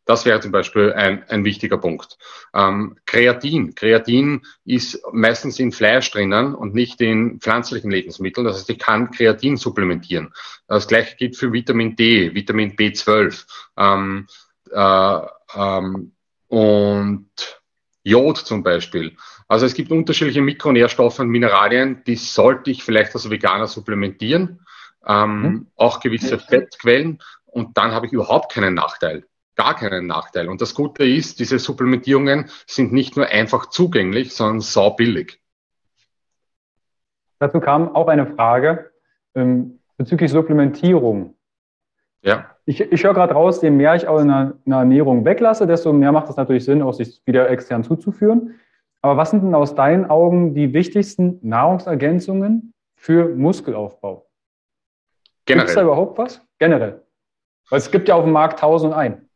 Das wäre zum Beispiel ein, ein wichtiger Punkt. Ähm, Kreatin. Kreatin ist meistens in Fleisch drinnen und nicht in pflanzlichen Lebensmitteln. Das heißt, ich kann Kreatin supplementieren. Das gleiche gilt für Vitamin D, Vitamin B12. Ähm, äh, ähm, und Jod zum Beispiel. Also es gibt unterschiedliche Mikronährstoffe und Mineralien, die sollte ich vielleicht als Veganer supplementieren. Ähm, mhm. Auch gewisse Fettquellen und dann habe ich überhaupt keinen Nachteil. Gar keinen Nachteil. Und das Gute ist, diese Supplementierungen sind nicht nur einfach zugänglich, sondern sau billig. Dazu kam auch eine Frage ähm, bezüglich Supplementierung. Ja. Ich, ich höre gerade raus, je mehr ich auch in einer, in einer Ernährung weglasse, desto mehr macht es natürlich Sinn, auch sich wieder extern zuzuführen. Aber was sind denn aus deinen Augen die wichtigsten Nahrungsergänzungen für Muskelaufbau? Generell. Gibt es da überhaupt was? Generell. Weil es gibt ja auf dem Markt tausend und ein.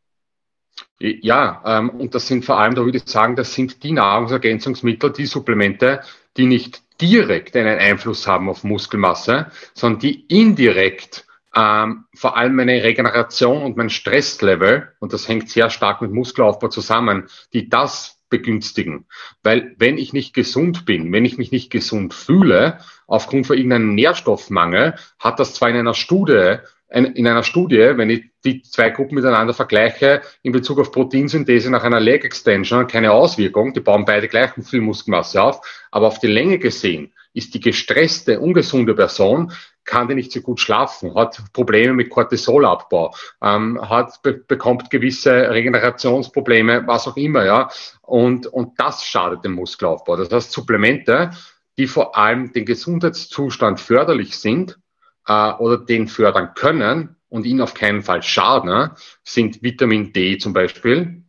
Ja, ähm, und das sind vor allem, da würde ich sagen, das sind die Nahrungsergänzungsmittel, die Supplemente, die nicht direkt einen Einfluss haben auf Muskelmasse, sondern die indirekt ähm, vor allem meine Regeneration und mein Stresslevel, und das hängt sehr stark mit Muskelaufbau zusammen, die das begünstigen. Weil wenn ich nicht gesund bin, wenn ich mich nicht gesund fühle, aufgrund von irgendeinem Nährstoffmangel, hat das zwar in einer Studie in einer Studie, wenn ich die zwei Gruppen miteinander vergleiche, in Bezug auf Proteinsynthese nach einer Leg Extension keine Auswirkung. Die bauen beide gleich viel Muskelmasse auf. Aber auf die Länge gesehen ist die gestresste, ungesunde Person kann die nicht so gut schlafen, hat Probleme mit Cortisolabbau, ähm, hat, be bekommt gewisse Regenerationsprobleme, was auch immer, ja. Und, und das schadet dem Muskelaufbau. Das heißt, Supplemente, die vor allem den Gesundheitszustand förderlich sind äh, oder den fördern können und ihn auf keinen Fall schaden, sind Vitamin D zum Beispiel.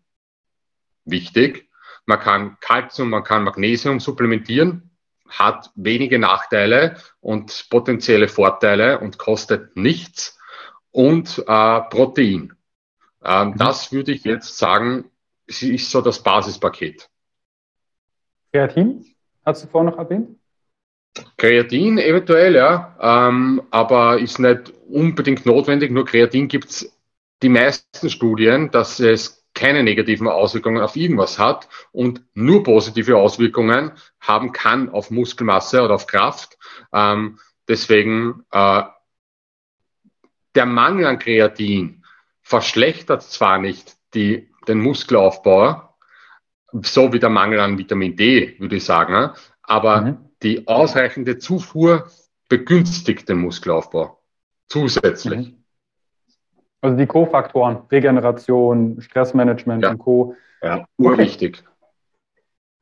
Wichtig. Man kann Kalzium, man kann Magnesium supplementieren hat wenige Nachteile und potenzielle Vorteile und kostet nichts. Und äh, Protein. Ähm, mhm. Das würde ich jetzt sagen, ist so das Basispaket. Kreatin, hast du vorhin noch erwähnt? Kreatin eventuell, ja, ähm, aber ist nicht unbedingt notwendig. Nur Kreatin gibt es die meisten Studien, dass es keine negativen Auswirkungen auf irgendwas hat und nur positive Auswirkungen haben kann auf Muskelmasse oder auf Kraft. Ähm, deswegen äh, der Mangel an Kreatin verschlechtert zwar nicht die, den Muskelaufbau, so wie der Mangel an Vitamin D, würde ich sagen, aber mhm. die ausreichende Zufuhr begünstigt den Muskelaufbau zusätzlich. Mhm. Also die Co-Faktoren, Regeneration, Stressmanagement ja. und Co. Ja, urwichtig. Okay.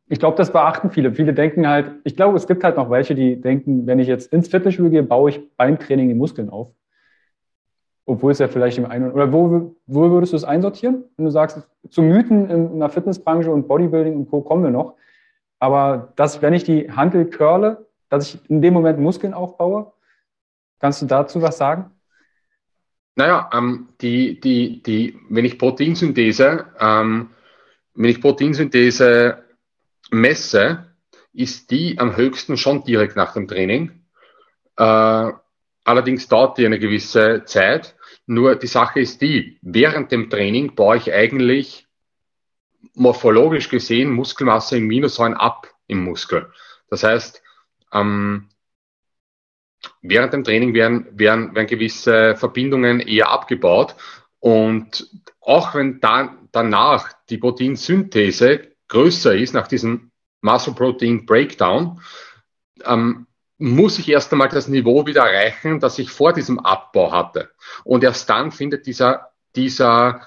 Ich glaube, das beachten viele. Viele denken halt, ich glaube, es gibt halt noch welche, die denken, wenn ich jetzt ins Fitnessstudio gehe, baue ich beim Training die Muskeln auf. Obwohl es ja vielleicht im einen oder wo, wo würdest du es einsortieren? Wenn du sagst, zu Mythen in der Fitnessbranche und Bodybuilding und Co. kommen wir noch. Aber das, wenn ich die Handel curle, dass ich in dem Moment Muskeln aufbaue? Kannst du dazu was sagen? Naja, ähm, die, die, die, wenn ich Proteinsynthese, ähm, wenn ich Proteinsynthese messe, ist die am höchsten schon direkt nach dem Training. Äh, allerdings dauert die eine gewisse Zeit. Nur die Sache ist die, während dem Training baue ich eigentlich morphologisch gesehen Muskelmasse in Minusäuren ab im Muskel. Das heißt, ähm, während dem Training werden, werden, werden gewisse Verbindungen eher abgebaut und auch wenn dann, danach die Proteinsynthese größer ist, nach diesem Muscle Protein Breakdown, ähm, muss ich erst einmal das Niveau wieder erreichen, das ich vor diesem Abbau hatte. Und erst dann findet dieser, dieser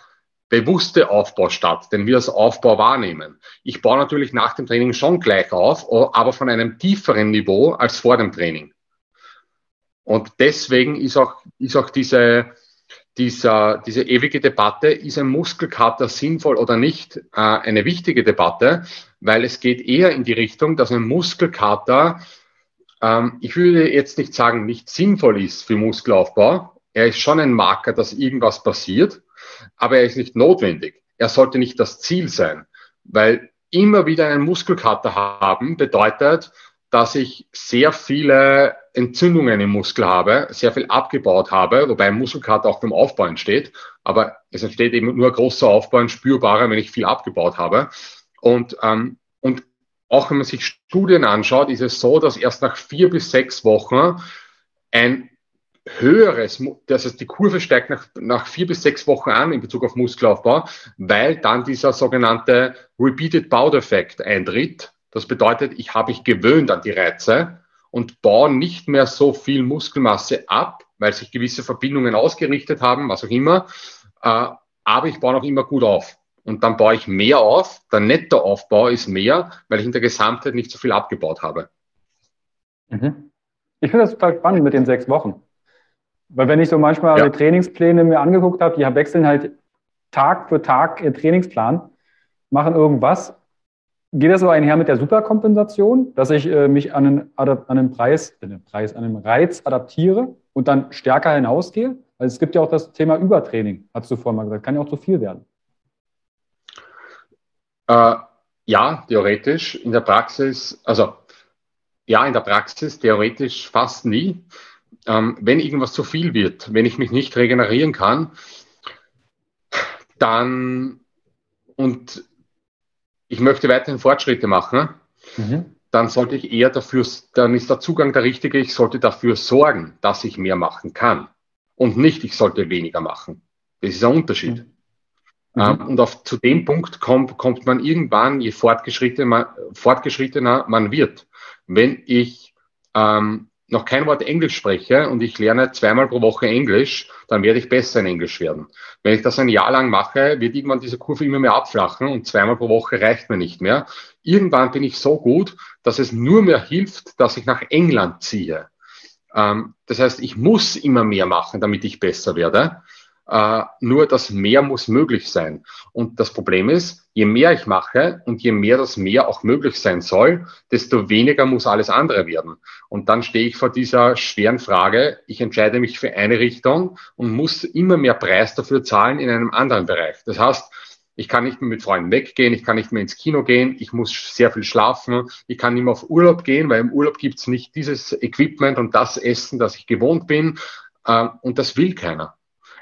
bewusste Aufbau statt, den wir als Aufbau wahrnehmen. Ich baue natürlich nach dem Training schon gleich auf, aber von einem tieferen Niveau als vor dem Training. Und deswegen ist auch, ist auch diese, dieser, diese ewige Debatte, ist ein Muskelkater sinnvoll oder nicht, äh, eine wichtige Debatte, weil es geht eher in die Richtung, dass ein Muskelkater, ähm, ich würde jetzt nicht sagen, nicht sinnvoll ist für Muskelaufbau. Er ist schon ein Marker, dass irgendwas passiert, aber er ist nicht notwendig. Er sollte nicht das Ziel sein, weil immer wieder einen Muskelkater haben bedeutet, dass ich sehr viele Entzündungen im Muskel habe, sehr viel abgebaut habe, wobei Muskelkater auch beim Aufbau entsteht, aber es entsteht eben nur großer Aufbau, ein spürbarer, wenn ich viel abgebaut habe. Und, ähm, und auch wenn man sich Studien anschaut, ist es so, dass erst nach vier bis sechs Wochen ein höheres, das heißt die Kurve steigt nach, nach vier bis sechs Wochen an in Bezug auf Muskelaufbau, weil dann dieser sogenannte Repeated Bout Effekt eintritt. Das bedeutet, ich habe mich gewöhnt an die Reize und baue nicht mehr so viel Muskelmasse ab, weil sich gewisse Verbindungen ausgerichtet haben, was auch immer. Äh, aber ich baue noch immer gut auf. Und dann baue ich mehr auf. Der Nettoaufbau ist mehr, weil ich in der Gesamtheit nicht so viel abgebaut habe. Mhm. Ich finde das total spannend mit den sechs Wochen. Weil wenn ich so manchmal ja. die Trainingspläne mir angeguckt habe, die wechseln halt Tag für Tag ihr Trainingsplan, machen irgendwas. Geht das so einher mit der Superkompensation, dass ich äh, mich an einen, an einen Preis, äh, Preis, an einen Reiz adaptiere und dann stärker hinausgehe? Weil es gibt ja auch das Thema Übertraining, hast du vorhin mal gesagt, kann ja auch zu viel werden. Äh, ja, theoretisch. In der Praxis, also ja, in der Praxis theoretisch fast nie ähm, wenn irgendwas zu viel wird, wenn ich mich nicht regenerieren kann, dann und ich möchte weiterhin Fortschritte machen, mhm. dann sollte ich eher dafür, dann ist der Zugang der richtige, ich sollte dafür sorgen, dass ich mehr machen kann. Und nicht, ich sollte weniger machen. Das ist ein Unterschied. Mhm. Ähm, und auf, zu dem Punkt kommt, kommt man irgendwann, je fortgeschrittener, fortgeschrittener man wird. Wenn ich ähm, noch kein Wort Englisch spreche und ich lerne zweimal pro Woche Englisch, dann werde ich besser in Englisch werden. Wenn ich das ein Jahr lang mache, wird irgendwann diese Kurve immer mehr abflachen und zweimal pro Woche reicht mir nicht mehr. Irgendwann bin ich so gut, dass es nur mehr hilft, dass ich nach England ziehe. Ähm, das heißt, ich muss immer mehr machen, damit ich besser werde. Äh, nur das Mehr muss möglich sein. Und das Problem ist, je mehr ich mache und je mehr das Mehr auch möglich sein soll, desto weniger muss alles andere werden. Und dann stehe ich vor dieser schweren Frage, ich entscheide mich für eine Richtung und muss immer mehr Preis dafür zahlen in einem anderen Bereich. Das heißt, ich kann nicht mehr mit Freunden weggehen, ich kann nicht mehr ins Kino gehen, ich muss sehr viel schlafen, ich kann nicht mehr auf Urlaub gehen, weil im Urlaub gibt's nicht dieses Equipment und das Essen, das ich gewohnt bin. Ähm, und das will keiner.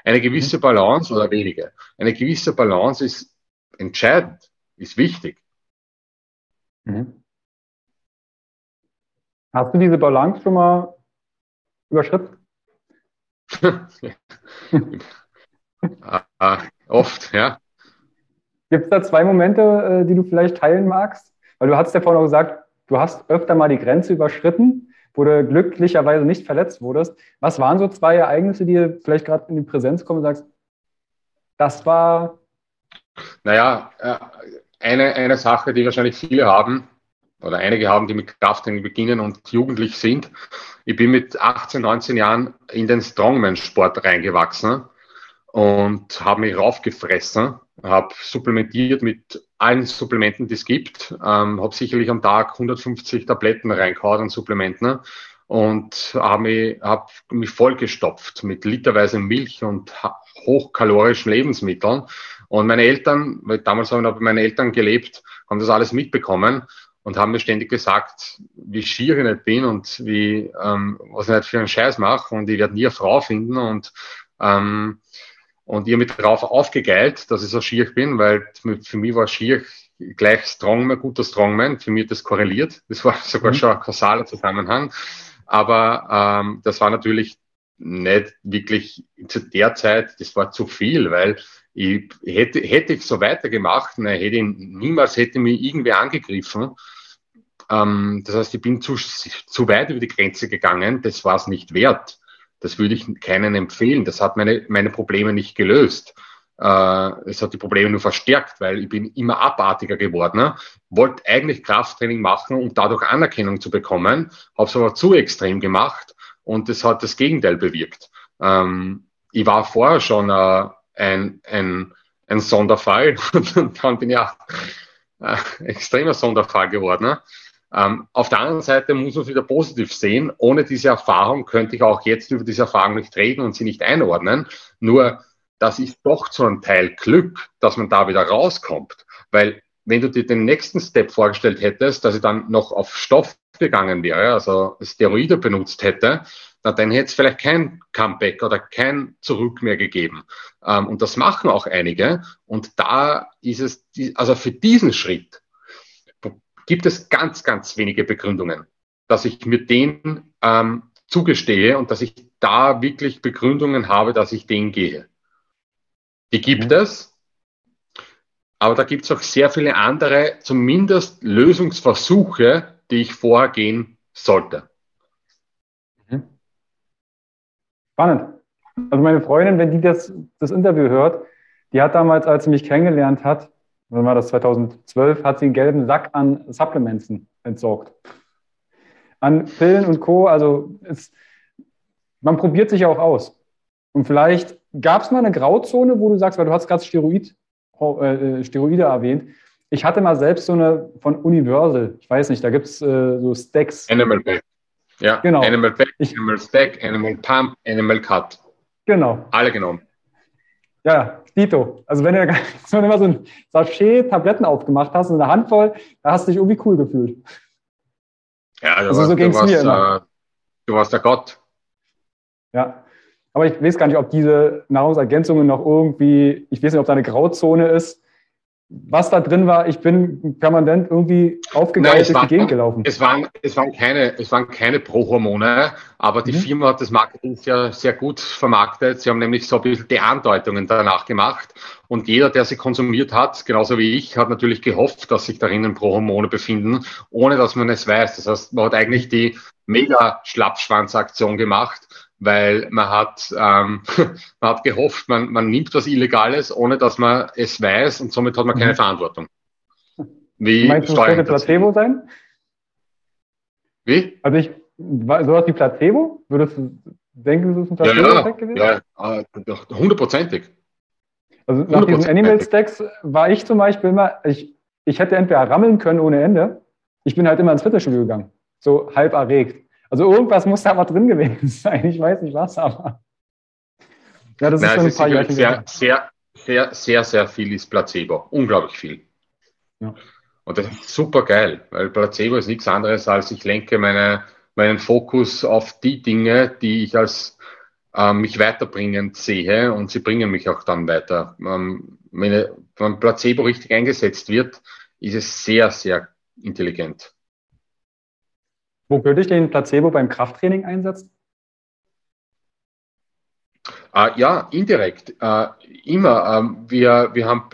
Eine gewisse Balance oder wenige. Eine gewisse Balance ist entscheidend, ist wichtig. Mhm. Hast du diese Balance schon mal überschritten? *laughs* ah, oft, ja. Gibt es da zwei Momente, äh, die du vielleicht teilen magst? Weil du hast ja vorhin auch gesagt, du hast öfter mal die Grenze überschritten wo du glücklicherweise nicht verletzt wurdest. Was waren so zwei Ereignisse, die vielleicht gerade in die Präsenz kommen und sagst, das war. Naja, äh, eine, eine Sache, die wahrscheinlich viele haben, oder einige haben, die mit Krafttraining beginnen und jugendlich sind. Ich bin mit 18, 19 Jahren in den Strongman-Sport reingewachsen und habe mich raufgefressen, habe supplementiert mit allen Supplementen, die es gibt. Ähm, habe sicherlich am Tag 150 Tabletten reingehauen an Supplementen ne? und habe mich, hab mich vollgestopft mit literweise Milch und hochkalorischen Lebensmitteln. Und meine Eltern, weil damals habe ich bei meinen Eltern gelebt, haben das alles mitbekommen und haben mir ständig gesagt, wie schier ich nicht bin und wie, ähm, was ich nicht für einen Scheiß mache und ich werde nie eine Frau finden und, ähm, und ich habe mich darauf aufgegeilt, dass ich so schier bin, weil für mich war schier gleich Strongman, guter Strongman. Für mich hat das korreliert. Das war *laughs* sogar mhm. schon ein kausaler Zusammenhang. Aber ähm, das war natürlich nicht wirklich zu der Zeit, das war zu viel, weil ich hätte, hätte ich so weitergemacht, ne, hätte ich, niemals hätte mich irgendwie angegriffen. Ähm, das heißt, ich bin zu, zu weit über die Grenze gegangen, das war es nicht wert. Das würde ich keinen empfehlen. Das hat meine, meine Probleme nicht gelöst. Äh, es hat die Probleme nur verstärkt, weil ich bin immer abartiger geworden. Ne? Wollte eigentlich Krafttraining machen, um dadurch Anerkennung zu bekommen, habe es aber zu extrem gemacht und es hat das Gegenteil bewirkt. Ähm, ich war vorher schon äh, ein, ein, ein Sonderfall *laughs* und dann bin ich auch äh, extremer Sonderfall geworden. Ne? Ähm, auf der anderen Seite muss man es wieder positiv sehen. Ohne diese Erfahrung könnte ich auch jetzt über diese Erfahrung nicht reden und sie nicht einordnen. Nur, das ist doch zu einem Teil Glück, dass man da wieder rauskommt. Weil wenn du dir den nächsten Step vorgestellt hättest, dass ich dann noch auf Stoff gegangen wäre, also Steroide benutzt hätte, na, dann hätte es vielleicht kein Comeback oder kein Zurück mehr gegeben. Ähm, und das machen auch einige. Und da ist es, also für diesen Schritt gibt es ganz, ganz wenige Begründungen, dass ich mir den ähm, zugestehe und dass ich da wirklich Begründungen habe, dass ich den gehe. Die gibt mhm. es, aber da gibt es auch sehr viele andere, zumindest Lösungsversuche, die ich vorgehen sollte. Mhm. Spannend. Also meine Freundin, wenn die das, das Interview hört, die hat damals, als sie mich kennengelernt hat, wann war das 2012, hat sie einen gelben Sack an Supplements entsorgt. An Pillen und Co. Also es, man probiert sich auch aus. Und vielleicht gab es mal eine Grauzone, wo du sagst, weil du hast gerade Steroid, äh, Steroide erwähnt. Ich hatte mal selbst so eine von Universal, ich weiß nicht, da gibt es äh, so Stacks. Animal Pack. Ja, genau. Animal Pack, Animal Stack, Animal Pump, Animal Cut. Genau. Alle genommen. Ja, Dito. Also wenn du, *laughs* wenn immer so ein Sachet Tabletten aufgemacht hast, so eine Handvoll, da hast du dich irgendwie cool gefühlt. Ja, also warst, so ging es mir immer. Äh, du warst der Gott. Ja, aber ich weiß gar nicht, ob diese Nahrungsergänzungen noch irgendwie, ich weiß nicht, ob da eine Grauzone ist, was da drin war, ich bin permanent irgendwie aufgegeilt durch die Gegend gelaufen. Es waren, es waren keine, es waren keine Prohormone, aber die mhm. Firma hat das Marketing sehr, sehr gut vermarktet. Sie haben nämlich so ein bisschen die Andeutungen danach gemacht. Und jeder, der sie konsumiert hat, genauso wie ich, hat natürlich gehofft, dass sich darin Prohormone befinden, ohne dass man es weiß. Das heißt, man hat eigentlich die mega Schlappschwanzaktion gemacht weil man hat, ähm, *laughs* man hat gehofft, man, man nimmt was Illegales, ohne dass man es weiß und somit hat man keine mhm. Verantwortung. Wie Meinst du, es könnte Placebo sein? Wie? Also ich, sowas wie Placebo? Würdest du denken, das ist ein Placebo-Effekt ja, gewesen? Ja, hundertprozentig. Also nach diesen Animal Stacks war ich zum Beispiel immer, ich, ich hätte entweder rammeln können ohne Ende. Ich bin halt immer ins Fitnessstudio gegangen. So halb erregt. Also irgendwas muss da aber drin gewesen *laughs* sein. Ich weiß nicht was, aber. Ja, das Nein, ist, schon ein paar Jahre sehr, sehr, sehr, sehr, sehr viel ist Placebo. Unglaublich viel. Ja. Und das ist super geil, weil Placebo ist nichts anderes als ich lenke meine, meinen Fokus auf die Dinge, die ich als äh, mich weiterbringend sehe und sie bringen mich auch dann weiter. Ähm, wenn, wenn Placebo richtig eingesetzt wird, ist es sehr, sehr intelligent. Wo könnte ich den Placebo beim Krafttraining einsetzen? Äh, ja, indirekt. Äh, immer. Ähm, wir, wir, haben,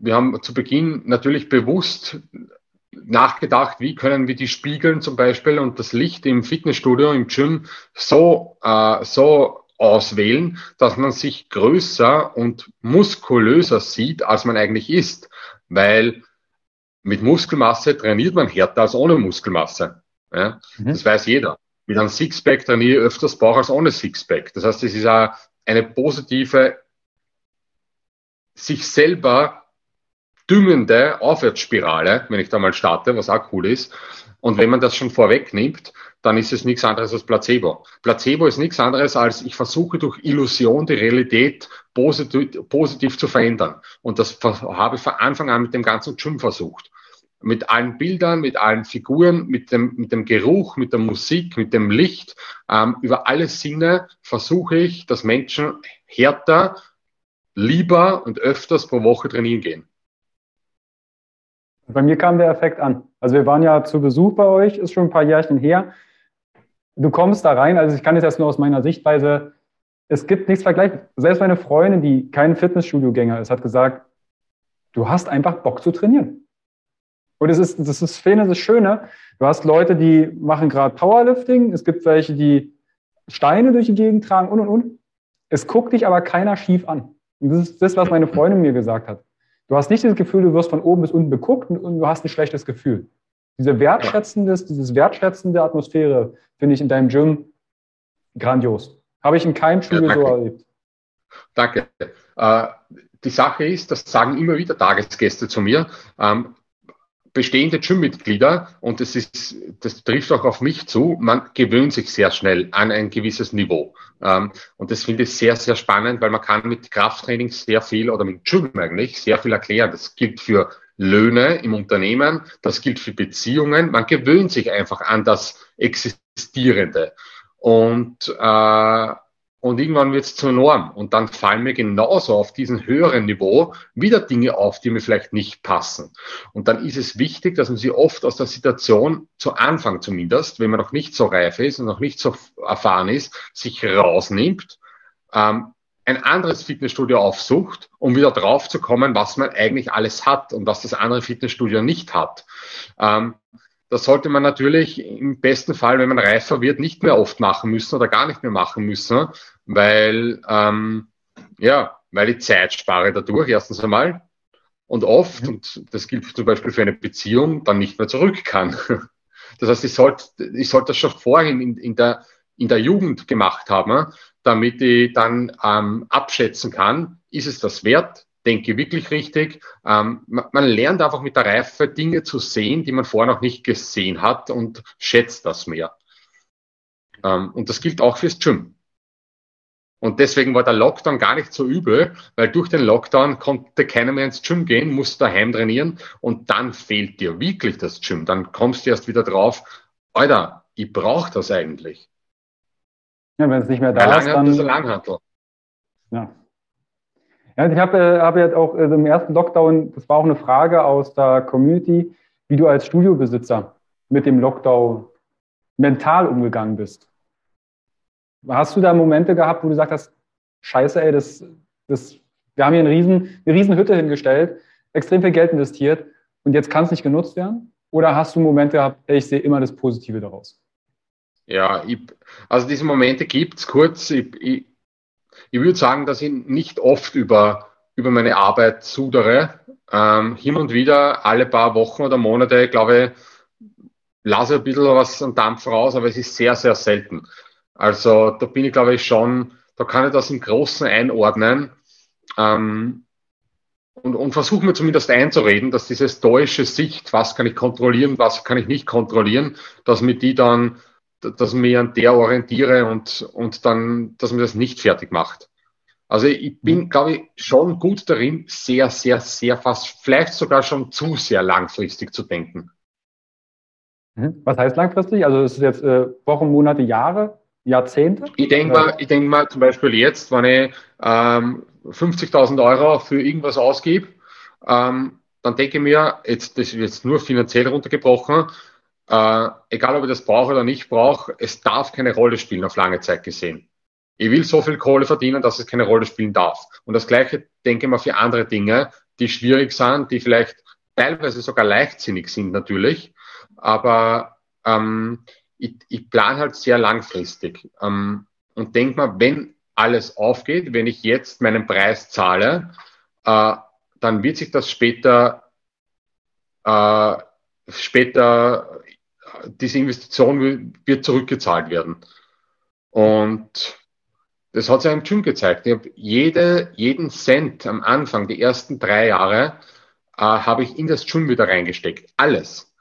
wir haben zu Beginn natürlich bewusst nachgedacht, wie können wir die Spiegeln zum Beispiel und das Licht im Fitnessstudio, im Gym so, äh, so auswählen, dass man sich größer und muskulöser sieht, als man eigentlich ist. Weil mit Muskelmasse trainiert man härter als ohne Muskelmasse. Ja? Mhm. Das weiß jeder. Mit einem Sixpack trainiere ich öfters Bauch als ohne Sixpack. Das heißt, es ist auch eine positive, sich selber düngende Aufwärtsspirale, wenn ich da mal starte, was auch cool ist. Und wenn man das schon vorwegnimmt, dann ist es nichts anderes als Placebo. Placebo ist nichts anderes als, ich versuche durch Illusion die Realität positiv, positiv zu verändern. Und das habe ich von Anfang an mit dem ganzen Gym versucht. Mit allen Bildern, mit allen Figuren, mit dem, mit dem Geruch, mit der Musik, mit dem Licht, ähm, über alle Sinne versuche ich, dass Menschen härter, lieber und öfters pro Woche trainieren gehen. Bei mir kam der Effekt an. Also wir waren ja zu Besuch bei euch, ist schon ein paar Jährchen her. Du kommst da rein, also ich kann es jetzt nur aus meiner Sichtweise, es gibt nichts vergleichbares. Selbst meine Freundin, die kein Fitnessstudio-Gänger ist, hat gesagt, du hast einfach Bock zu trainieren. Und es ist, das ist, finde das Schöne. Du hast Leute, die machen gerade Powerlifting. Es gibt welche, die Steine durch die Gegend tragen und, und, und. Es guckt dich aber keiner schief an. Und das ist das, was meine Freundin mir gesagt hat. Du hast nicht das Gefühl, du wirst von oben bis unten beguckt und du hast ein schlechtes Gefühl. Diese wertschätzende, dieses wertschätzende Atmosphäre finde ich in deinem Gym grandios. Habe ich in keinem Studio ja, so erlebt. Danke. Äh, die Sache ist, das sagen immer wieder Tagesgäste zu mir, ähm, bestehende Gym-Mitglieder, und das, ist, das trifft auch auf mich zu, man gewöhnt sich sehr schnell an ein gewisses Niveau. Ähm, und das finde ich sehr, sehr spannend, weil man kann mit Krafttraining sehr viel oder mit Gym eigentlich sehr viel erklären. Das gilt für Löhne im Unternehmen, das gilt für Beziehungen. Man gewöhnt sich einfach an das Existierende. Und äh, und irgendwann wird es zur Norm. Und dann fallen mir genauso auf diesem höheren Niveau wieder Dinge auf, die mir vielleicht nicht passen. Und dann ist es wichtig, dass man sie oft aus der Situation, zu Anfang zumindest, wenn man noch nicht so reif ist und noch nicht so erfahren ist, sich rausnimmt, ähm, ein anderes Fitnessstudio aufsucht, um wieder drauf zu kommen, was man eigentlich alles hat und was das andere Fitnessstudio nicht hat. Ähm, das sollte man natürlich im besten Fall, wenn man reifer wird, nicht mehr oft machen müssen oder gar nicht mehr machen müssen, weil, ähm, ja, weil ich Zeit spare dadurch, erstens einmal. Und oft, und das gilt zum Beispiel für eine Beziehung, dann nicht mehr zurück kann. *laughs* Das heißt, ich sollte, ich sollte das schon vorhin in, in, der, in der Jugend gemacht haben, damit ich dann ähm, abschätzen kann, ist es das wert, denke wirklich richtig. Ähm, man, man, lernt einfach mit der Reife Dinge zu sehen, die man vorher noch nicht gesehen hat und schätzt das mehr. Ähm, und das gilt auch fürs Gym. Und deswegen war der Lockdown gar nicht so übel, weil durch den Lockdown konnte keiner mehr ins Gym gehen, musste daheim trainieren und dann fehlt dir wirklich das Gym. Dann kommst du erst wieder drauf, Alter, ich brauche das eigentlich. Ja, wenn es nicht mehr da ist, dann... Das Langhantel. Ja, ja, ich habe äh, hab ja auch also im ersten Lockdown, das war auch eine Frage aus der Community, wie du als Studiobesitzer mit dem Lockdown mental umgegangen bist. Hast du da Momente gehabt, wo du gesagt hast, scheiße, ey, das, das, wir haben hier eine riesen, eine riesen Hütte hingestellt, extrem viel Geld investiert und jetzt kann es nicht genutzt werden? Oder hast du Momente gehabt, ey, ich sehe immer das Positive daraus? Ja, ich, also diese Momente gibt es kurz. Ich, ich, ich würde sagen, dass ich nicht oft über, über meine Arbeit sudere. Ähm, hin und wieder, alle paar Wochen oder Monate, glaube ich, lasse ein bisschen was an Dampf raus, aber es ist sehr, sehr selten. Also da bin ich, glaube ich, schon, da kann ich das im Großen einordnen. Ähm, und, und versuche mir zumindest einzureden, dass diese stoische Sicht, was kann ich kontrollieren, was kann ich nicht kontrollieren, dass mir die dann dass ich mich an der orientiere und, und dann, dass mir das nicht fertig macht. Also ich bin, mhm. glaube ich, schon gut darin, sehr, sehr, sehr fast, vielleicht sogar schon zu sehr langfristig zu denken. Mhm. Was heißt langfristig? Also ist es jetzt äh, Wochen, Monate, Jahre, Jahrzehnte? Ich denke mal, ich denke mal zum Beispiel jetzt, wenn ich ähm, 50.000 Euro für irgendwas ausgebe, ähm, dann denke ich mir, jetzt, das ist jetzt nur finanziell runtergebrochen, äh, egal ob ich das brauche oder nicht brauche, es darf keine Rolle spielen auf lange Zeit gesehen. Ich will so viel Kohle verdienen, dass es keine Rolle spielen darf. Und das Gleiche denke ich mal für andere Dinge, die schwierig sind, die vielleicht teilweise sogar leichtsinnig sind natürlich, aber ähm, ich, ich plane halt sehr langfristig ähm, und denke mal, wenn alles aufgeht, wenn ich jetzt meinen Preis zahle, äh, dann wird sich das später äh, später diese Investition wird zurückgezahlt werden. Und das hat sich im Gym gezeigt. Ich habe jede, jeden Cent am Anfang, die ersten drei Jahre, äh, habe ich in das Gym wieder reingesteckt. Alles.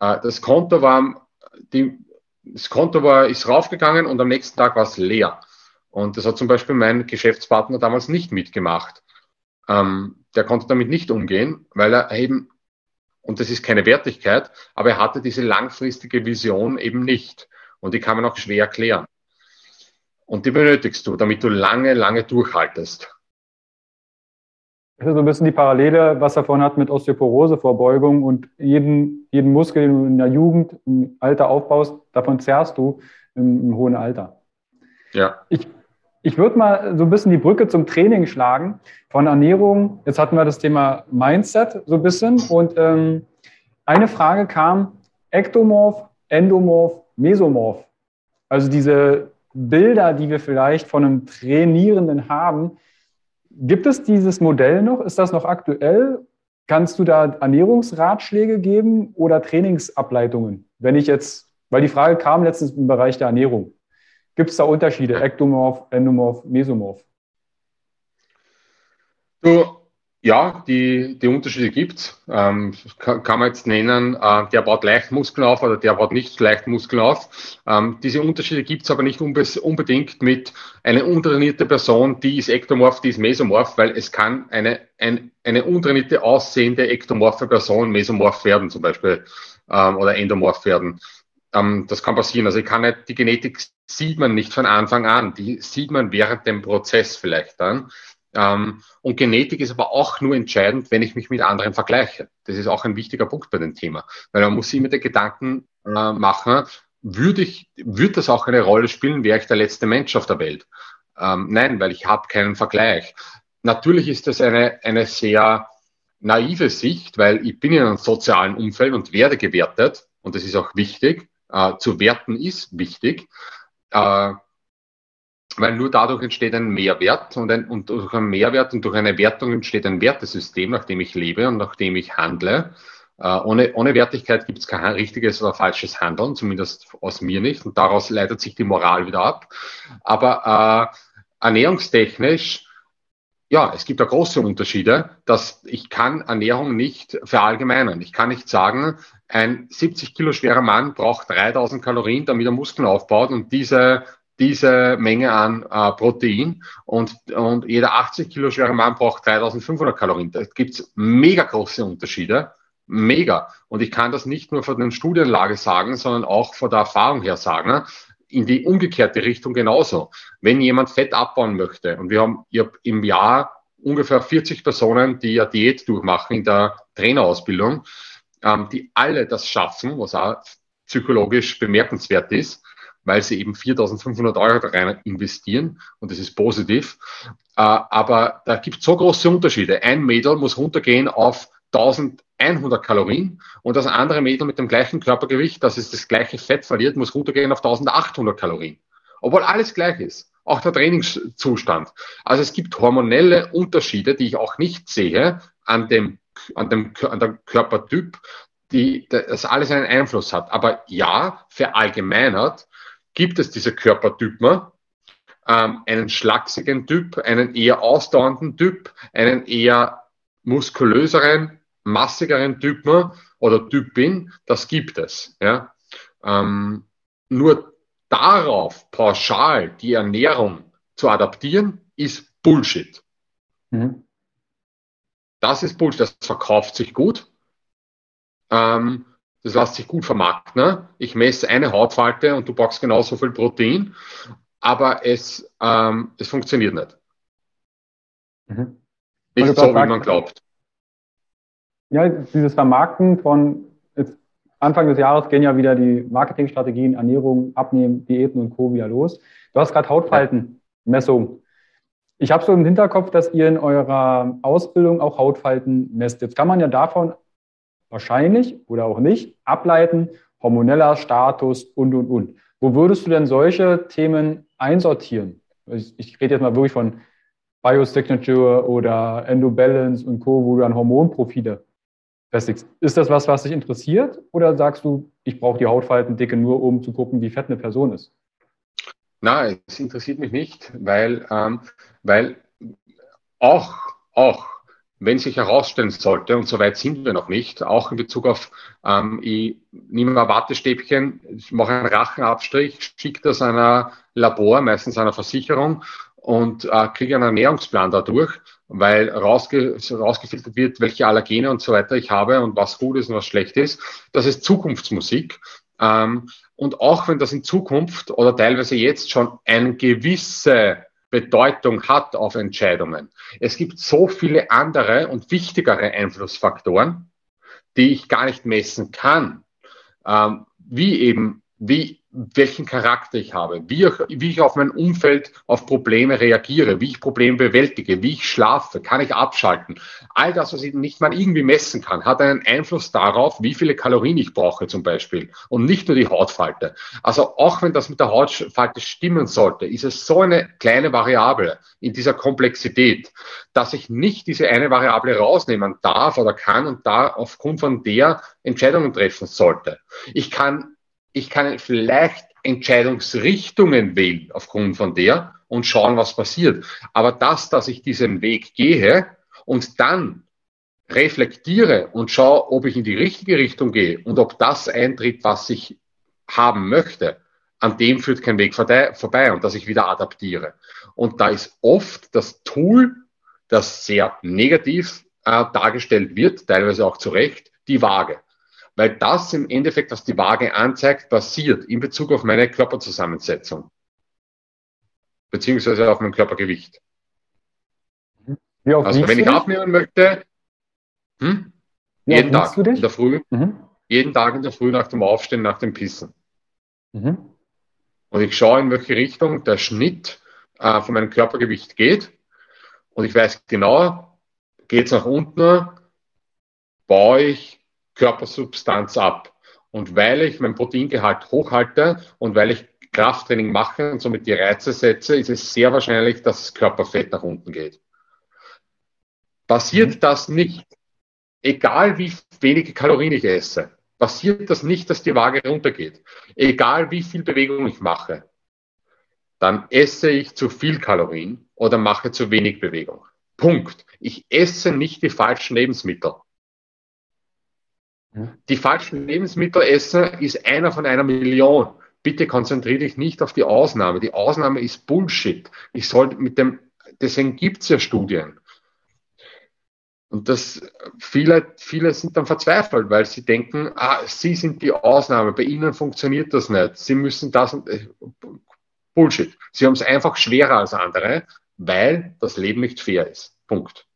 Äh, das Konto war, die, das Konto war, ist raufgegangen und am nächsten Tag war es leer. Und das hat zum Beispiel mein Geschäftspartner damals nicht mitgemacht. Ähm, der konnte damit nicht umgehen, weil er eben, und das ist keine Wertigkeit, aber er hatte diese langfristige Vision eben nicht. Und die kann man auch schwer erklären. Und die benötigst du, damit du lange, lange durchhaltest. Das ist so ein bisschen die Parallele, was er vorhin hat mit Osteoporosevorbeugung und jeden, jeden Muskel, den du in der Jugend, im Alter aufbaust, davon zerrst du im, im hohen Alter. Ja. Ich, ich würde mal so ein bisschen die Brücke zum Training schlagen von Ernährung. Jetzt hatten wir das Thema Mindset so ein bisschen und ähm, eine Frage kam, Ektomorph, Endomorph, Mesomorph. Also diese Bilder, die wir vielleicht von einem Trainierenden haben, Gibt es dieses Modell noch? Ist das noch aktuell? Kannst du da Ernährungsratschläge geben oder Trainingsableitungen? Wenn ich jetzt, weil die Frage kam letztens im Bereich der Ernährung. Gibt es da Unterschiede? Ektomorph, Endomorph, Mesomorph? Du, ja, die, die Unterschiede gibt's. Ähm, kann, kann, man jetzt nennen, äh, der baut leicht Muskeln auf oder der baut nicht leicht Muskeln auf. Ähm, diese Unterschiede gibt's aber nicht unbe unbedingt mit einer untrainierte Person, die ist ektomorph, die ist mesomorph, weil es kann eine, ein, eine untrainierte aussehende ektomorphe Person mesomorph werden zum Beispiel ähm, oder endomorph werden. Ähm, das kann passieren. Also ich kann nicht, die Genetik sieht man nicht von Anfang an, die sieht man während dem Prozess vielleicht dann. Ähm, und Genetik ist aber auch nur entscheidend, wenn ich mich mit anderen vergleiche. Das ist auch ein wichtiger Punkt bei dem Thema. Weil man muss sich mit den Gedanken äh, machen, würde ich, würde das auch eine Rolle spielen, wäre ich der letzte Mensch auf der Welt? Ähm, nein, weil ich habe keinen Vergleich. Natürlich ist das eine, eine sehr naive Sicht, weil ich bin in einem sozialen Umfeld und werde gewertet. Und das ist auch wichtig. Äh, zu werten ist wichtig. Äh, weil nur dadurch entsteht ein Mehrwert und, ein, und durch einen Mehrwert und durch eine Wertung entsteht ein Wertesystem, nach dem ich lebe und nach dem ich handle. Äh, ohne, ohne Wertigkeit gibt es kein richtiges oder falsches Handeln, zumindest aus mir nicht. Und daraus leitet sich die Moral wieder ab. Aber äh, ernährungstechnisch, ja, es gibt da große Unterschiede, dass ich kann Ernährung nicht verallgemeinern. Ich kann nicht sagen, ein 70 Kilo schwerer Mann braucht 3000 Kalorien, damit er Muskeln aufbaut und diese diese Menge an äh, Protein und, und jeder 80 Kilo schwere Mann braucht 3500 Kalorien. Da gibt's mega große Unterschiede. Mega. Und ich kann das nicht nur von der Studienlage sagen, sondern auch von der Erfahrung her sagen. In die umgekehrte Richtung genauso. Wenn jemand Fett abbauen möchte und wir haben ich hab im Jahr ungefähr 40 Personen, die ja Diät durchmachen in der Trainerausbildung, ähm, die alle das schaffen, was auch psychologisch bemerkenswert ist, weil sie eben 4.500 Euro da rein investieren und das ist positiv. Äh, aber da gibt es so große Unterschiede. Ein Mädel muss runtergehen auf 1100 Kalorien und das andere Mädel mit dem gleichen Körpergewicht, das ist das gleiche Fett verliert, muss runtergehen auf 1800 Kalorien. Obwohl alles gleich ist. Auch der Trainingszustand. Also es gibt hormonelle Unterschiede, die ich auch nicht sehe an dem, an dem, an dem Körpertyp, die das alles einen Einfluss hat. Aber ja, verallgemeinert gibt es diese Körpertypen, ähm, einen schlachsigen Typ, einen eher ausdauernden Typ, einen eher muskulöseren, massigeren Typen oder Typin, das gibt es. Ja? Ähm, nur darauf pauschal die Ernährung zu adaptieren, ist Bullshit. Mhm. Das ist Bullshit, das verkauft sich gut. Ähm, das lässt sich gut vermarkten. Ne? Ich messe eine Hautfalte und du brauchst genauso viel Protein, aber es, ähm, es funktioniert nicht. Mhm. Nicht so, wie man glaubt. Ja, dieses Vermarkten von jetzt Anfang des Jahres gehen ja wieder die Marketingstrategien, Ernährung, Abnehmen, Diäten und Co. wieder los. Du hast gerade Hautfaltenmessung. Ich habe so im Hinterkopf, dass ihr in eurer Ausbildung auch Hautfalten messt. Jetzt kann man ja davon wahrscheinlich oder auch nicht ableiten, hormoneller Status und, und, und. Wo würdest du denn solche Themen einsortieren? Ich, ich rede jetzt mal wirklich von Biosignature oder Endobalance und Co., wo du dann Hormonprofile festigst. Ist das was, was dich interessiert? Oder sagst du, ich brauche die Hautfaltendicke nur, um zu gucken, wie fett eine Person ist? Nein, es interessiert mich nicht, weil, ähm, weil auch, auch wenn sich herausstellen sollte, und soweit sind wir noch nicht, auch in Bezug auf, ähm, ich nehme mal Wattestäbchen, ich mache einen Rachenabstrich, schicke das einer Labor, meistens einer Versicherung, und äh, kriege einen Ernährungsplan dadurch, weil rausge rausgefiltert wird, welche Allergene und so weiter ich habe und was gut ist und was schlecht ist. Das ist Zukunftsmusik. Ähm, und auch wenn das in Zukunft oder teilweise jetzt schon eine gewisse Bedeutung hat auf Entscheidungen. Es gibt so viele andere und wichtigere Einflussfaktoren, die ich gar nicht messen kann, ähm, wie eben, wie welchen Charakter ich habe, wie ich, wie ich auf mein Umfeld, auf Probleme reagiere, wie ich Probleme bewältige, wie ich schlafe, kann ich abschalten. All das, was ich nicht mal irgendwie messen kann, hat einen Einfluss darauf, wie viele Kalorien ich brauche zum Beispiel und nicht nur die Hautfalte. Also auch wenn das mit der Hautfalte stimmen sollte, ist es so eine kleine Variable in dieser Komplexität, dass ich nicht diese eine Variable rausnehmen darf oder kann und da aufgrund von der Entscheidungen treffen sollte. Ich kann ich kann vielleicht Entscheidungsrichtungen wählen aufgrund von der und schauen, was passiert. Aber das, dass ich diesen Weg gehe und dann reflektiere und schaue, ob ich in die richtige Richtung gehe und ob das eintritt, was ich haben möchte, an dem führt kein Weg vorbei und dass ich wieder adaptiere. Und da ist oft das Tool, das sehr negativ äh, dargestellt wird, teilweise auch zu Recht, die Waage weil das im Endeffekt, was die Waage anzeigt, basiert in Bezug auf meine Körperzusammensetzung, beziehungsweise auf mein Körpergewicht. also wenn ich abnehmen möchte, hm, jeden Tag in der Früh, mhm. jeden Tag in der Früh nach dem Aufstehen, nach dem Pissen. Mhm. Und ich schaue, in welche Richtung der Schnitt äh, von meinem Körpergewicht geht. Und ich weiß genau, geht es nach unten, baue ich Körpersubstanz ab. Und weil ich mein Proteingehalt hochhalte und weil ich Krafttraining mache und somit die Reize setze, ist es sehr wahrscheinlich, dass das Körperfett nach unten geht. Passiert mhm. das nicht, egal wie wenige Kalorien ich esse, passiert das nicht, dass die Waage runtergeht, egal wie viel Bewegung ich mache, dann esse ich zu viel Kalorien oder mache zu wenig Bewegung. Punkt. Ich esse nicht die falschen Lebensmittel. Die falschen Lebensmittel essen ist einer von einer Million. Bitte konzentriere dich nicht auf die Ausnahme. Die Ausnahme ist Bullshit. Ich soll mit dem, deswegen gibt's ja Studien. Und das, viele, viele sind dann verzweifelt, weil sie denken, ah, sie sind die Ausnahme, bei ihnen funktioniert das nicht. Sie müssen das und, äh, Bullshit. Sie haben es einfach schwerer als andere, weil das Leben nicht fair ist. Punkt.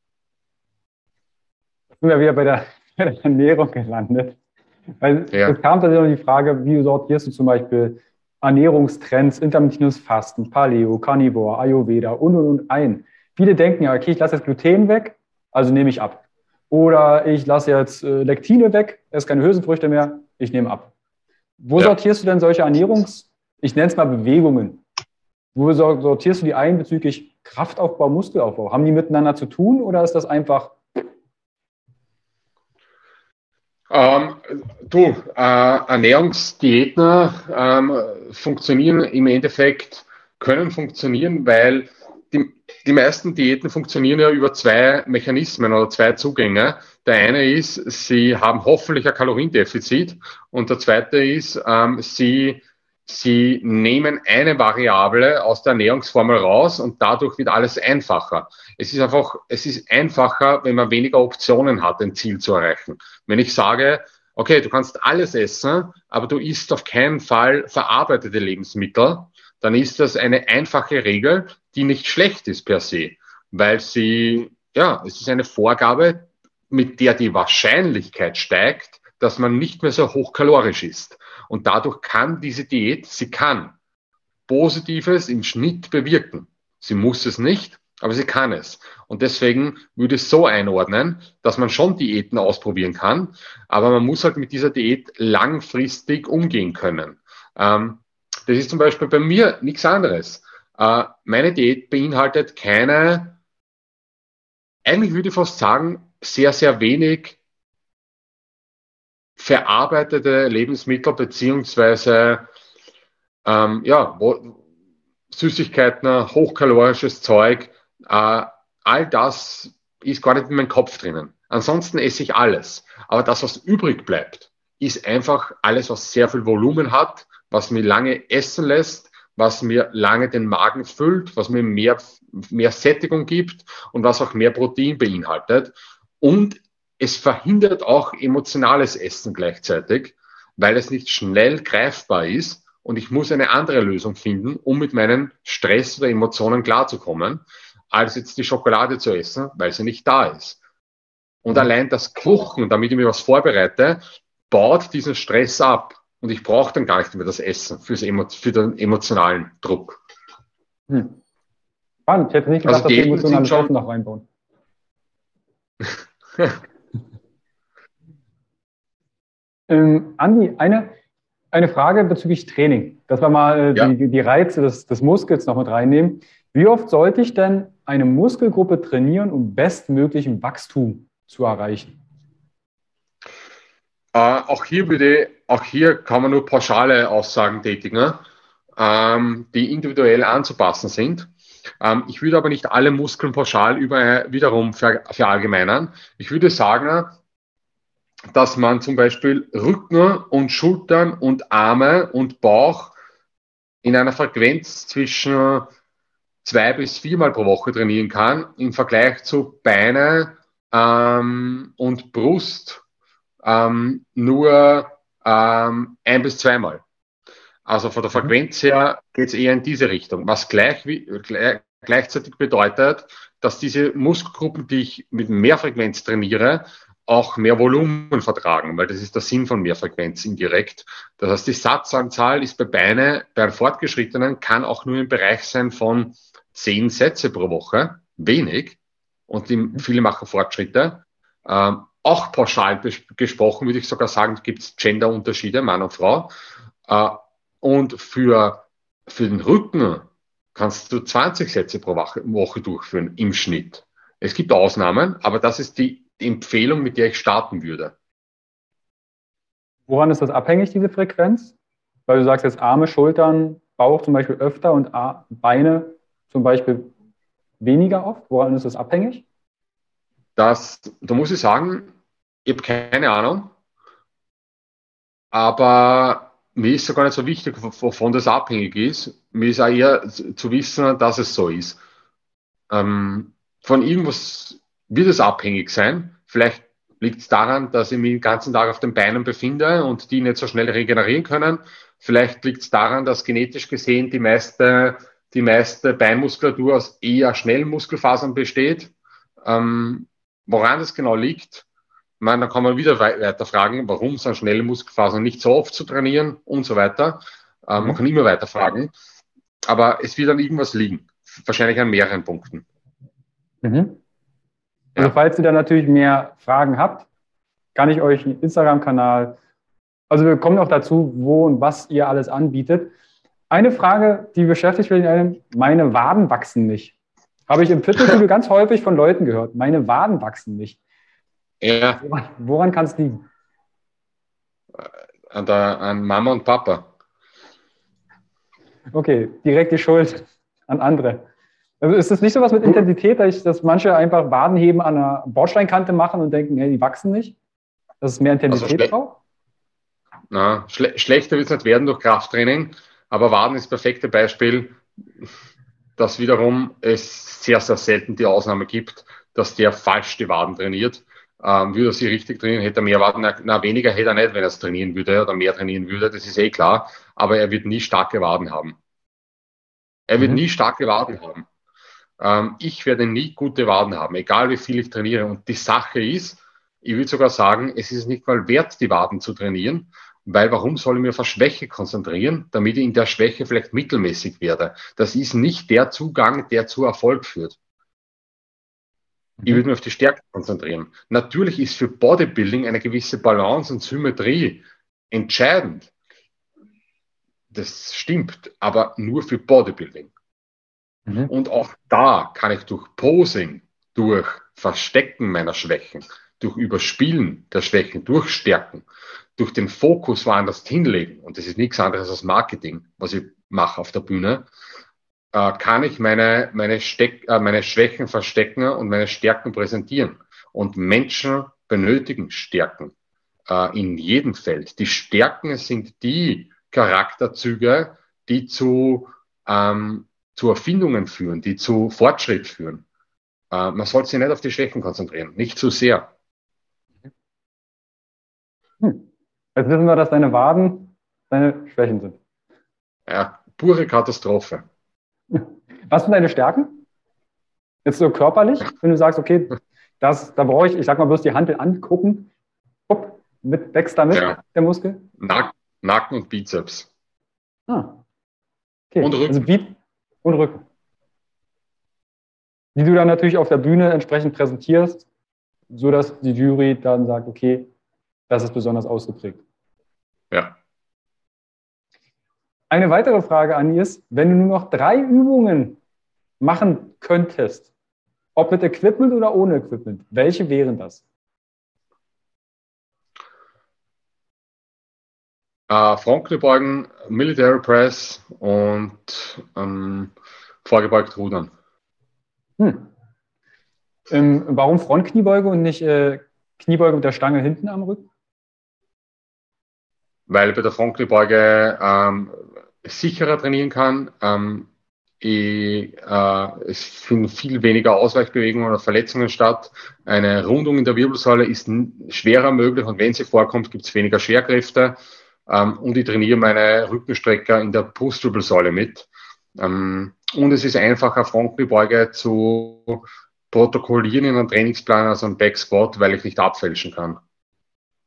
Sind wir wieder bei der bei der Ernährung gelandet. Weil ja. es kam tatsächlich die Frage, wie sortierst du zum Beispiel Ernährungstrends, intermittierendes Fasten, Paleo, Carnivore, Ayurveda und und und ein. Viele denken ja, okay, ich lasse jetzt Gluten weg, also nehme ich ab. Oder ich lasse jetzt äh, Lektine weg, esse keine Hülsenfrüchte mehr, ich nehme ab. Wo ja. sortierst du denn solche Ernährungs-, ich nenne es mal Bewegungen? Wo sortierst du die ein bezüglich Kraftaufbau, Muskelaufbau? Haben die miteinander zu tun oder ist das einfach Ähm, du, äh, Ernährungsdiäten ähm, funktionieren im Endeffekt, können funktionieren, weil die, die meisten Diäten funktionieren ja über zwei Mechanismen oder zwei Zugänge. Der eine ist, sie haben hoffentlich ein Kaloriendefizit und der zweite ist, ähm, sie Sie nehmen eine Variable aus der Ernährungsformel raus und dadurch wird alles einfacher. Es ist einfach, es ist einfacher, wenn man weniger Optionen hat, ein Ziel zu erreichen. Wenn ich sage, okay, du kannst alles essen, aber du isst auf keinen Fall verarbeitete Lebensmittel, dann ist das eine einfache Regel, die nicht schlecht ist per se, weil sie, ja, es ist eine Vorgabe, mit der die Wahrscheinlichkeit steigt, dass man nicht mehr so hochkalorisch ist. Und dadurch kann diese Diät, sie kann Positives im Schnitt bewirken. Sie muss es nicht, aber sie kann es. Und deswegen würde ich es so einordnen, dass man schon Diäten ausprobieren kann, aber man muss halt mit dieser Diät langfristig umgehen können. Ähm, das ist zum Beispiel bei mir nichts anderes. Äh, meine Diät beinhaltet keine, eigentlich würde ich fast sagen, sehr, sehr wenig verarbeitete Lebensmittel beziehungsweise ähm, ja, Süßigkeiten, hochkalorisches Zeug, äh, all das ist gar nicht in meinem Kopf drinnen. Ansonsten esse ich alles. Aber das, was übrig bleibt, ist einfach alles, was sehr viel Volumen hat, was mir lange essen lässt, was mir lange den Magen füllt, was mir mehr, mehr Sättigung gibt und was auch mehr Protein beinhaltet. Und es verhindert auch emotionales Essen gleichzeitig, weil es nicht schnell greifbar ist und ich muss eine andere Lösung finden, um mit meinen Stress oder Emotionen klarzukommen, als jetzt die Schokolade zu essen, weil sie nicht da ist. Und allein das Kochen, damit ich mir was vorbereite, baut diesen Stress ab. Und ich brauche dann gar nicht mehr das Essen fürs für den emotionalen Druck. Hm. Spannend. Ich hätte nicht gedacht, also dass die emotionalen Essen noch reinbauen. *laughs* ähm, Andi, eine, eine Frage bezüglich Training, dass wir mal äh, ja. die, die Reize des, des Muskels noch mit reinnehmen. Wie oft sollte ich denn eine Muskelgruppe trainieren, um bestmöglichen Wachstum zu erreichen? Äh, auch hier würde, auch hier kann man nur pauschale Aussagen tätigen, ähm, die individuell anzupassen sind. Ähm, ich würde aber nicht alle Muskeln pauschal über, wiederum ver, verallgemeinern. Ich würde sagen, dass man zum Beispiel Rücken und Schultern und Arme und Bauch in einer Frequenz zwischen zwei bis viermal pro Woche trainieren kann, im Vergleich zu Beine ähm, und Brust ähm, nur ähm, ein bis zweimal. Also von der mhm. Frequenz her geht es eher in diese Richtung, was gleich, gleich, gleichzeitig bedeutet, dass diese Muskelgruppen, die ich mit mehr Frequenz trainiere, auch mehr Volumen vertragen, weil das ist der Sinn von Mehrfrequenz indirekt. Das heißt, die Satzanzahl ist bei Beine, bei Fortgeschrittenen, kann auch nur im Bereich sein von zehn Sätze pro Woche, wenig. Und die, mhm. viele machen Fortschritte. Ähm, auch pauschal gesprochen würde ich sogar sagen, gibt es Genderunterschiede, Mann und Frau. Äh, und für, für den Rücken kannst du 20 Sätze pro Woche, Woche durchführen im Schnitt. Es gibt Ausnahmen, aber das ist die, die Empfehlung, mit der ich starten würde. Woran ist das abhängig, diese Frequenz? Weil du sagst jetzt Arme, Schultern, Bauch zum Beispiel öfter und Beine zum Beispiel weniger oft? Woran ist das abhängig? Das, da muss ich sagen, ich habe keine Ahnung, aber mir ist es gar nicht so wichtig, wovon das abhängig ist. Mir ist auch eher zu wissen, dass es so ist. Ähm, von irgendwas wird es abhängig sein. Vielleicht liegt es daran, dass ich mich den ganzen Tag auf den Beinen befinde und die nicht so schnell regenerieren können. Vielleicht liegt es daran, dass genetisch gesehen die meiste die meiste Beinmuskulatur aus eher schnellen Muskelfasern besteht. Ähm, woran das genau liegt, meine, da kann man wieder weiter fragen, warum sind schnelle Muskelfasern nicht so oft zu trainieren und so weiter. Ähm, man kann immer weiter fragen. Aber es wird an irgendwas liegen. Wahrscheinlich an mehreren Punkten. Mhm. Also falls ihr da natürlich mehr Fragen habt, kann ich euch einen Instagram-Kanal, also wir kommen noch dazu, wo und was ihr alles anbietet. Eine Frage, die beschäftigt mich, meine Waden wachsen nicht. Habe ich im Fitnessstudio *laughs* ganz häufig von Leuten gehört. Meine Waden wachsen nicht. Ja. Woran, woran kann es liegen? An, der, an Mama und Papa. Okay, direkt die Schuld an andere. Also ist das nicht so was mit Intensität, dass, dass manche einfach Wadenheben an einer Bordsteinkante machen und denken, hey, die wachsen nicht? Dass es mehr Intensität also braucht? Na, schle schlechter wird es nicht werden durch Krafttraining. Aber Waden ist das perfekte Beispiel, dass wiederum es sehr, sehr selten die Ausnahme gibt, dass der falsch die Waden trainiert. Ähm, würde er sie richtig trainieren, hätte er mehr Waden, na, weniger hätte er nicht, wenn er es trainieren würde oder mehr trainieren würde, das ist eh klar. Aber er wird nie starke Waden haben. Er wird mhm. nie starke Waden haben. Ähm, ich werde nie gute Waden haben, egal wie viel ich trainiere. Und die Sache ist, ich würde sogar sagen, es ist nicht mal wert, die Waden zu trainieren, weil warum soll ich mich auf eine Schwäche konzentrieren, damit ich in der Schwäche vielleicht mittelmäßig werde? Das ist nicht der Zugang, der zu Erfolg führt. Ich mhm. würde mich auf die Stärke konzentrieren. Natürlich ist für Bodybuilding eine gewisse Balance und Symmetrie entscheidend. Das stimmt, aber nur für Bodybuilding. Mhm. Und auch da kann ich durch Posing, durch Verstecken meiner Schwächen, durch Überspielen der Schwächen, durch Stärken, durch den Fokus woanders hinlegen, und das ist nichts anderes als Marketing, was ich mache auf der Bühne, äh, kann ich meine, meine, Steck, äh, meine Schwächen verstecken und meine Stärken präsentieren. Und Menschen benötigen Stärken äh, in jedem Feld. Die Stärken sind die Charakterzüge, die zu, ähm, zu Erfindungen führen, die zu Fortschritt führen. Äh, man sollte sich nicht auf die Schwächen konzentrieren, nicht zu sehr. Hm. Jetzt wissen wir, dass deine Waden deine Schwächen sind. Ja, pure Katastrophe. Was sind deine Stärken? Jetzt so körperlich, wenn du sagst, okay, das, da brauche ich, ich sag mal, bloß die Hand angucken, Hopp, mit, wächst damit ja. der Muskel? Nack, Nacken und Bizeps. Ah. Okay. Und Rücken. Also und Rücken. Die du dann natürlich auf der Bühne entsprechend präsentierst, sodass die Jury dann sagt, okay, das ist besonders ausgeprägt. Ja. Eine weitere Frage an ist, wenn du nur noch drei Übungen machen könntest, ob mit Equipment oder ohne Equipment, welche wären das? Äh, Frontkniebeugen, Military Press und ähm, vorgebeugt Rudern. Hm. Ähm, warum Frontkniebeuge und nicht äh, Kniebeuge mit der Stange hinten am Rücken? Weil bei der Frontkniebeuge ähm, sicherer trainieren kann. Ähm, ich, äh, es finden viel weniger Ausweichbewegungen oder Verletzungen statt. Eine Rundung in der Wirbelsäule ist schwerer möglich und wenn sie vorkommt, gibt es weniger Schwerkräfte. Ähm, und ich trainiere meine Rückenstrecker in der Brustwirbelsäule mit. Ähm, und es ist einfacher, Frontkniebeuge zu protokollieren in einem Trainingsplan als ein Backsquat, weil ich nicht abfälschen kann.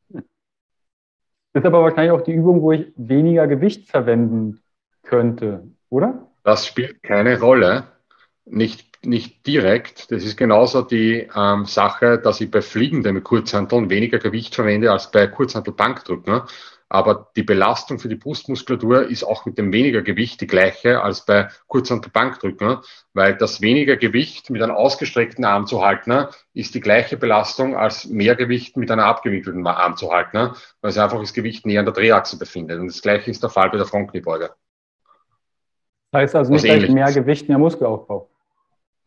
Das ist aber wahrscheinlich auch die Übung, wo ich weniger Gewicht verwenden könnte, oder? Das spielt keine Rolle. Nicht, nicht direkt. Das ist genauso die ähm, Sache, dass ich bei Fliegenden mit Kurzhanteln weniger Gewicht verwende als bei Kurzhantel-Bankdrücken. Aber die Belastung für die Brustmuskulatur ist auch mit dem weniger Gewicht die gleiche als bei Kurzhantel-Bankdrücken, weil das weniger Gewicht mit einem ausgestreckten Arm zu halten, ist die gleiche Belastung als mehr Gewicht mit einer abgewinkelten Arm zu halten, weil es einfach das Gewicht näher an der Drehachse befindet. Und das gleiche ist der Fall bei der Frontkniebeuge. Heißt also nicht mehr Gewicht, mehr Muskelaufbau.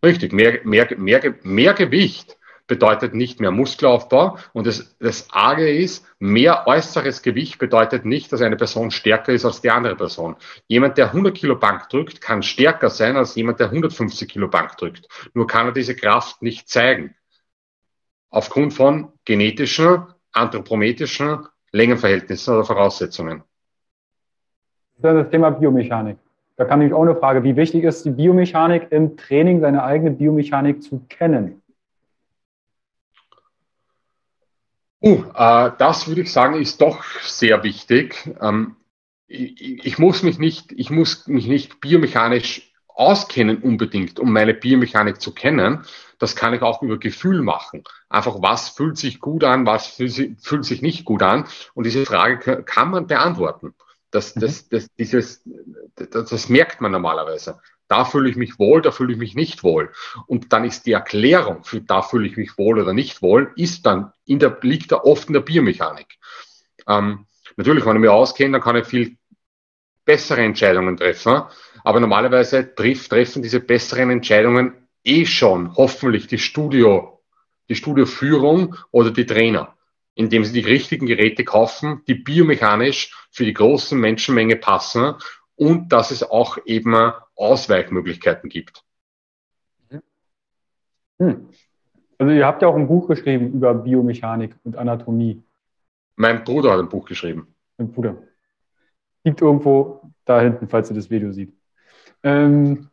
Richtig, mehr, mehr, mehr, mehr Gewicht bedeutet nicht mehr Muskelaufbau. Und das, das Arge ist, mehr äußeres Gewicht bedeutet nicht, dass eine Person stärker ist als die andere Person. Jemand, der 100 Kilo Bank drückt, kann stärker sein als jemand, der 150 Kilo Bank drückt. Nur kann er diese Kraft nicht zeigen. Aufgrund von genetischen, anthropometrischen Längenverhältnissen oder Voraussetzungen. Das ist das Thema Biomechanik. Da kam nämlich auch eine Frage, wie wichtig ist die Biomechanik im Training, seine eigene Biomechanik zu kennen? Uh, äh, das würde ich sagen, ist doch sehr wichtig. Ähm, ich, ich, muss mich nicht, ich muss mich nicht biomechanisch auskennen unbedingt, um meine Biomechanik zu kennen. Das kann ich auch über Gefühl machen. Einfach, was fühlt sich gut an, was fühlt, fühlt sich nicht gut an. Und diese Frage kann man beantworten. Das, mhm. das, das, dieses, das, das merkt man normalerweise. Da fühle ich mich wohl, da fühle ich mich nicht wohl. Und dann ist die Erklärung für da fühle ich mich wohl oder nicht wohl, ist dann in der, liegt da oft in der Biomechanik. Ähm, natürlich, wenn ich mich auskenne, dann kann ich viel bessere Entscheidungen treffen. Aber normalerweise trifft, treffen diese besseren Entscheidungen eh schon hoffentlich die Studio, die Studioführung oder die Trainer indem sie die richtigen Geräte kaufen, die biomechanisch für die große Menschenmenge passen und dass es auch eben Ausweichmöglichkeiten gibt. Hm. Also ihr habt ja auch ein Buch geschrieben über Biomechanik und Anatomie. Mein Bruder hat ein Buch geschrieben. Mein Bruder. Liegt irgendwo da hinten, falls ihr das Video sieht. Ähm,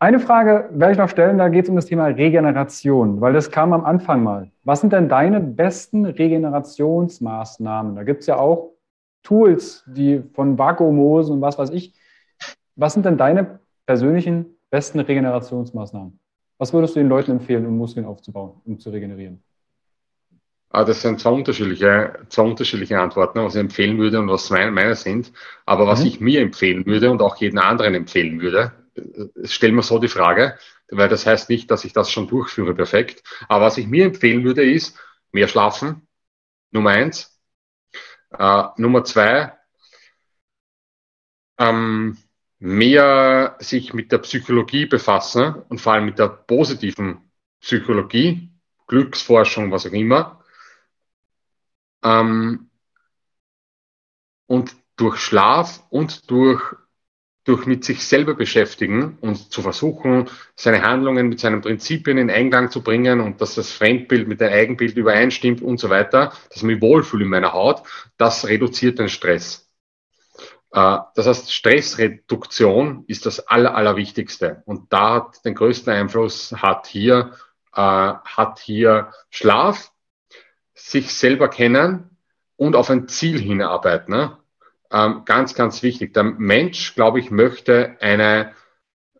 eine Frage werde ich noch stellen, da geht es um das Thema Regeneration, weil das kam am Anfang mal. Was sind denn deine besten Regenerationsmaßnahmen? Da gibt es ja auch Tools, die von Vakuumhosen und was weiß ich. Was sind denn deine persönlichen besten Regenerationsmaßnahmen? Was würdest du den Leuten empfehlen, um Muskeln aufzubauen, um zu regenerieren? Ah, das sind zwei unterschiedliche, zwei unterschiedliche Antworten, was ich empfehlen würde und was meine, meine sind. Aber was mhm. ich mir empfehlen würde und auch jeden anderen empfehlen würde, stellen wir so die Frage, weil das heißt nicht, dass ich das schon durchführe perfekt. Aber was ich mir empfehlen würde, ist mehr schlafen. Nummer eins. Äh, Nummer zwei, ähm, mehr sich mit der Psychologie befassen und vor allem mit der positiven Psychologie, Glücksforschung, was auch immer. Ähm, und durch Schlaf und durch, durch mit sich selber beschäftigen und zu versuchen, seine Handlungen mit seinen Prinzipien in Einklang zu bringen und dass das Fremdbild mit dem Eigenbild übereinstimmt und so weiter, dass ich mich wohlfühle in meiner Haut, das reduziert den Stress. Äh, das heißt, Stressreduktion ist das Aller, Allerwichtigste. Und da hat den größten Einfluss hat hier, äh, hat hier Schlaf, sich selber kennen und auf ein Ziel hinarbeiten. Ähm, ganz, ganz wichtig. Der Mensch, glaube ich, möchte eine,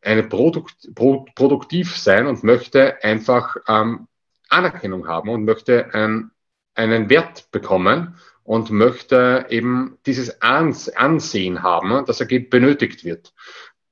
eine Produkt, pro, produktiv sein und möchte einfach ähm, Anerkennung haben und möchte ein, einen Wert bekommen und möchte eben dieses Ansehen haben, dass er benötigt wird.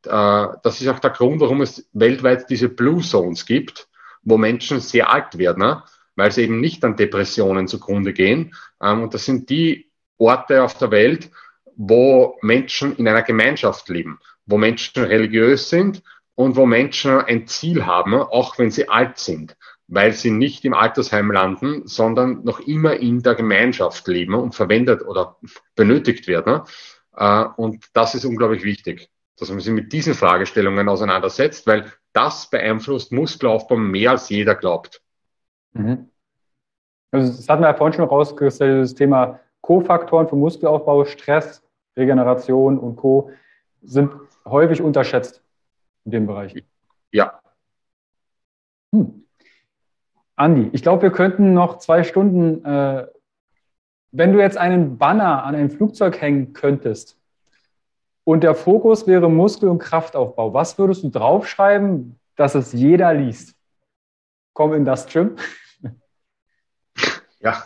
Äh, das ist auch der Grund, warum es weltweit diese Blue Zones gibt, wo Menschen sehr alt werden, weil sie eben nicht an Depressionen zugrunde gehen. Ähm, und das sind die Orte auf der Welt, wo Menschen in einer Gemeinschaft leben, wo Menschen religiös sind und wo Menschen ein Ziel haben, auch wenn sie alt sind, weil sie nicht im Altersheim landen, sondern noch immer in der Gemeinschaft leben und verwendet oder benötigt werden. Äh, und das ist unglaublich wichtig, dass man sich mit diesen Fragestellungen auseinandersetzt, weil das beeinflusst Muskelaufbau mehr als jeder glaubt. Mhm. Also das hatten wir ja vorhin schon rausgestellt, das Thema Kofaktoren für Muskelaufbau, Stress, Regeneration und Co. sind häufig unterschätzt in dem Bereich. Ja. Hm. Andi, ich glaube, wir könnten noch zwei Stunden, äh, wenn du jetzt einen Banner an ein Flugzeug hängen könntest und der Fokus wäre Muskel- und Kraftaufbau, was würdest du draufschreiben, dass es jeder liest? Komm in das Gym. *laughs* Ja,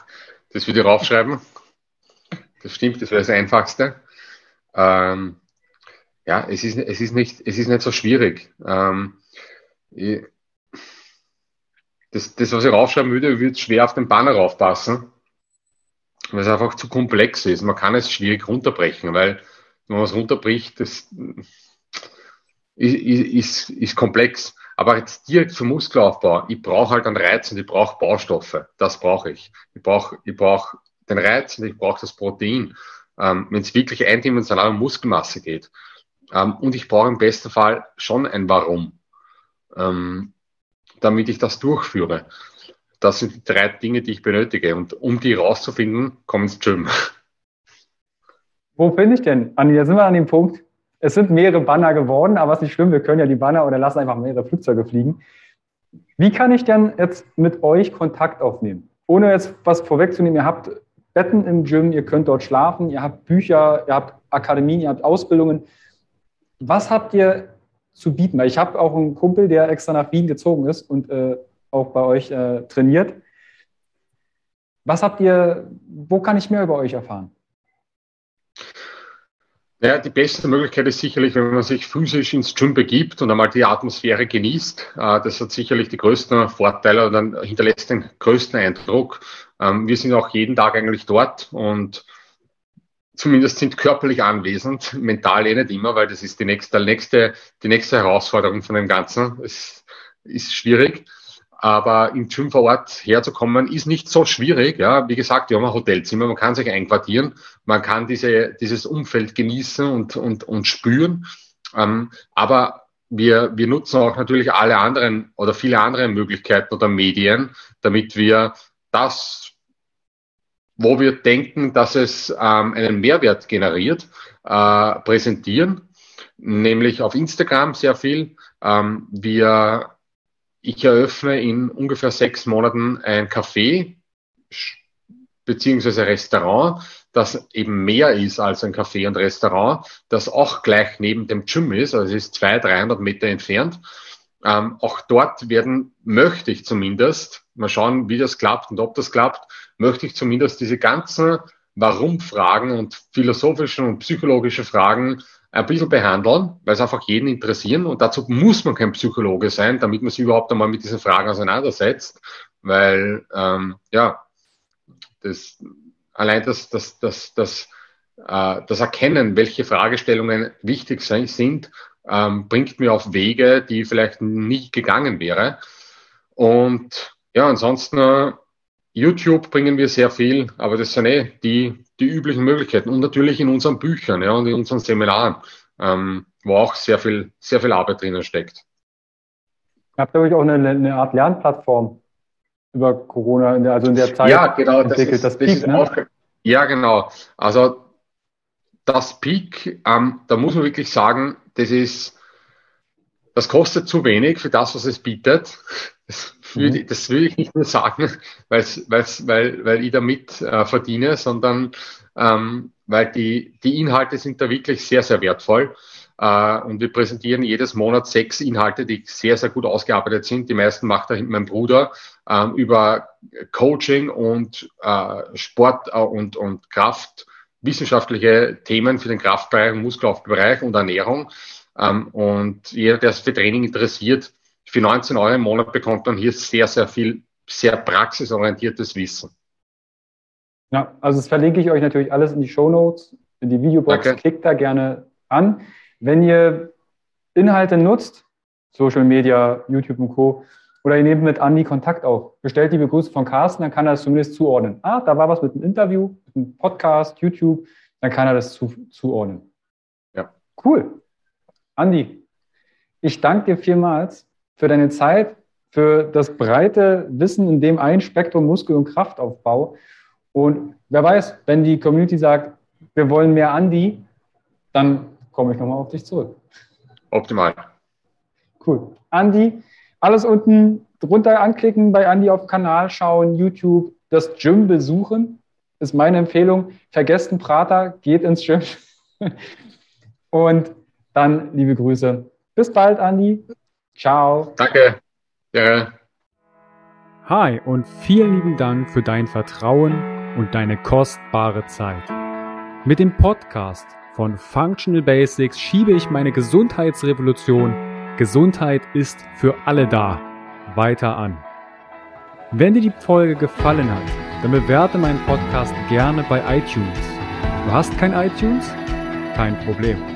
das würde ich draufschreiben. Das stimmt, das wäre das Einfachste. Ähm, ja, es ist, es, ist nicht, es ist nicht so schwierig. Ähm, ich, das, das, was ich raufschreiben würde, würde schwer auf den Banner raufpassen, weil es einfach zu komplex ist. Man kann es schwierig runterbrechen, weil wenn man es runterbricht, das ist, ist, ist komplex. Aber jetzt direkt für Muskelaufbau, ich brauche halt einen Reiz und ich brauche Baustoffe. Das brauche ich. Ich brauche ich brauch den Reiz und ich brauche das Protein ähm, wenn es wirklich eindimensional um Muskelmasse geht. Ähm, und ich brauche im besten Fall schon ein Warum, ähm, damit ich das durchführe. Das sind die drei Dinge, die ich benötige. Und um die rauszufinden, komm ins Gym. Wo finde ich denn? Andi, da sind wir an dem Punkt. Es sind mehrere Banner geworden, aber es ist nicht schlimm, wir können ja die Banner oder lassen einfach mehrere Flugzeuge fliegen. Wie kann ich denn jetzt mit euch Kontakt aufnehmen? Ohne jetzt was vorwegzunehmen, ihr habt Betten im Gym, ihr könnt dort schlafen, ihr habt Bücher, ihr habt Akademien, ihr habt Ausbildungen. Was habt ihr zu bieten? Weil ich habe auch einen Kumpel, der extra nach Wien gezogen ist und äh, auch bei euch äh, trainiert. Was habt ihr, wo kann ich mehr über euch erfahren? Ja, die beste Möglichkeit ist sicherlich, wenn man sich physisch ins Gym begibt und einmal die Atmosphäre genießt. Äh, das hat sicherlich die größten Vorteile und hinterlässt den größten Eindruck. Ähm, wir sind auch jeden Tag eigentlich dort und zumindest sind körperlich anwesend, mental eh nicht immer, weil das ist die nächste, die nächste Herausforderung von dem Ganzen. Es ist schwierig. Aber im Gym vor Ort herzukommen, ist nicht so schwierig. Ja, wie gesagt, wir haben ein Hotelzimmer, man kann sich einquartieren, man kann diese, dieses Umfeld genießen und, und, und spüren. Ähm, aber wir, wir nutzen auch natürlich alle anderen oder viele andere Möglichkeiten oder Medien, damit wir das, wo wir denken, dass es ähm, einen Mehrwert generiert, äh, präsentieren. Nämlich auf Instagram sehr viel. Ähm, wir ich eröffne in ungefähr sechs Monaten ein Café beziehungsweise Restaurant, das eben mehr ist als ein Café und Restaurant, das auch gleich neben dem Gym ist, also es ist 200, 300 Meter entfernt. Ähm, auch dort werden, möchte ich zumindest, mal schauen, wie das klappt und ob das klappt, möchte ich zumindest diese ganzen Warum-Fragen und philosophischen und psychologische Fragen ein bisschen behandeln, weil es einfach jeden interessieren und dazu muss man kein Psychologe sein, damit man sich überhaupt einmal mit diesen Fragen auseinandersetzt, weil ähm, ja, das, allein das, das, das, das, äh, das Erkennen, welche Fragestellungen wichtig sind, ähm, bringt mir auf Wege, die vielleicht nie gegangen wäre. Und ja, ansonsten äh, YouTube bringen wir sehr viel, aber das sind eh die, die üblichen Möglichkeiten. Und natürlich in unseren Büchern ja, und in unseren Seminaren, ähm, wo auch sehr viel, sehr viel Arbeit drinnen steckt. Ihr habt, glaube ich, auch eine, eine Art Lernplattform über Corona, also in der Zeit ja, genau, entwickelt. Das, ist, das, das Peak, ne? auch, ja, genau. Also das Peak, ähm, da muss man wirklich sagen, das ist, das kostet zu wenig für das, was es bietet. Das würde, mhm. das würde ich nicht nur sagen, *laughs* weil's, weil's, weil, weil ich damit äh, verdiene, sondern ähm, weil die, die Inhalte sind da wirklich sehr, sehr wertvoll. Äh, und wir präsentieren jedes Monat sechs Inhalte, die sehr, sehr gut ausgearbeitet sind. Die meisten macht da mein Bruder ähm, über Coaching und äh, Sport äh, und, und Kraft, wissenschaftliche Themen für den Kraftbereich, Muskelaufbereich und Ernährung. Ähm, und jeder, der sich für Training interessiert, für 19 Euro im Monat bekommt man hier sehr, sehr viel, sehr praxisorientiertes Wissen. Ja, also das verlinke ich euch natürlich alles in die Show Notes, in die Videobox. Danke. Klickt da gerne an. Wenn ihr Inhalte nutzt, Social Media, YouTube und Co., oder ihr nehmt mit Andi Kontakt auf, bestellt die Begrüßung von Carsten, dann kann er das zumindest zuordnen. Ah, da war was mit einem Interview, mit einem Podcast, YouTube, dann kann er das zu, zuordnen. Ja. Cool. Andi, ich danke dir vielmals für deine Zeit, für das breite Wissen in dem einen Spektrum Muskel- und Kraftaufbau. Und wer weiß, wenn die Community sagt, wir wollen mehr Andi, dann komme ich nochmal auf dich zurück. Optimal. Cool. Andi, alles unten drunter anklicken, bei Andi auf Kanal schauen, YouTube, das Gym besuchen, ist meine Empfehlung. Vergesst den Prater, geht ins Gym. *laughs* Und dann liebe Grüße. Bis bald, Andi. Ciao. Danke. Ja. Hi und vielen lieben Dank für dein Vertrauen und deine kostbare Zeit. Mit dem Podcast von Functional Basics schiebe ich meine Gesundheitsrevolution Gesundheit ist für alle da weiter an. Wenn dir die Folge gefallen hat, dann bewerte meinen Podcast gerne bei iTunes. Du hast kein iTunes? Kein Problem.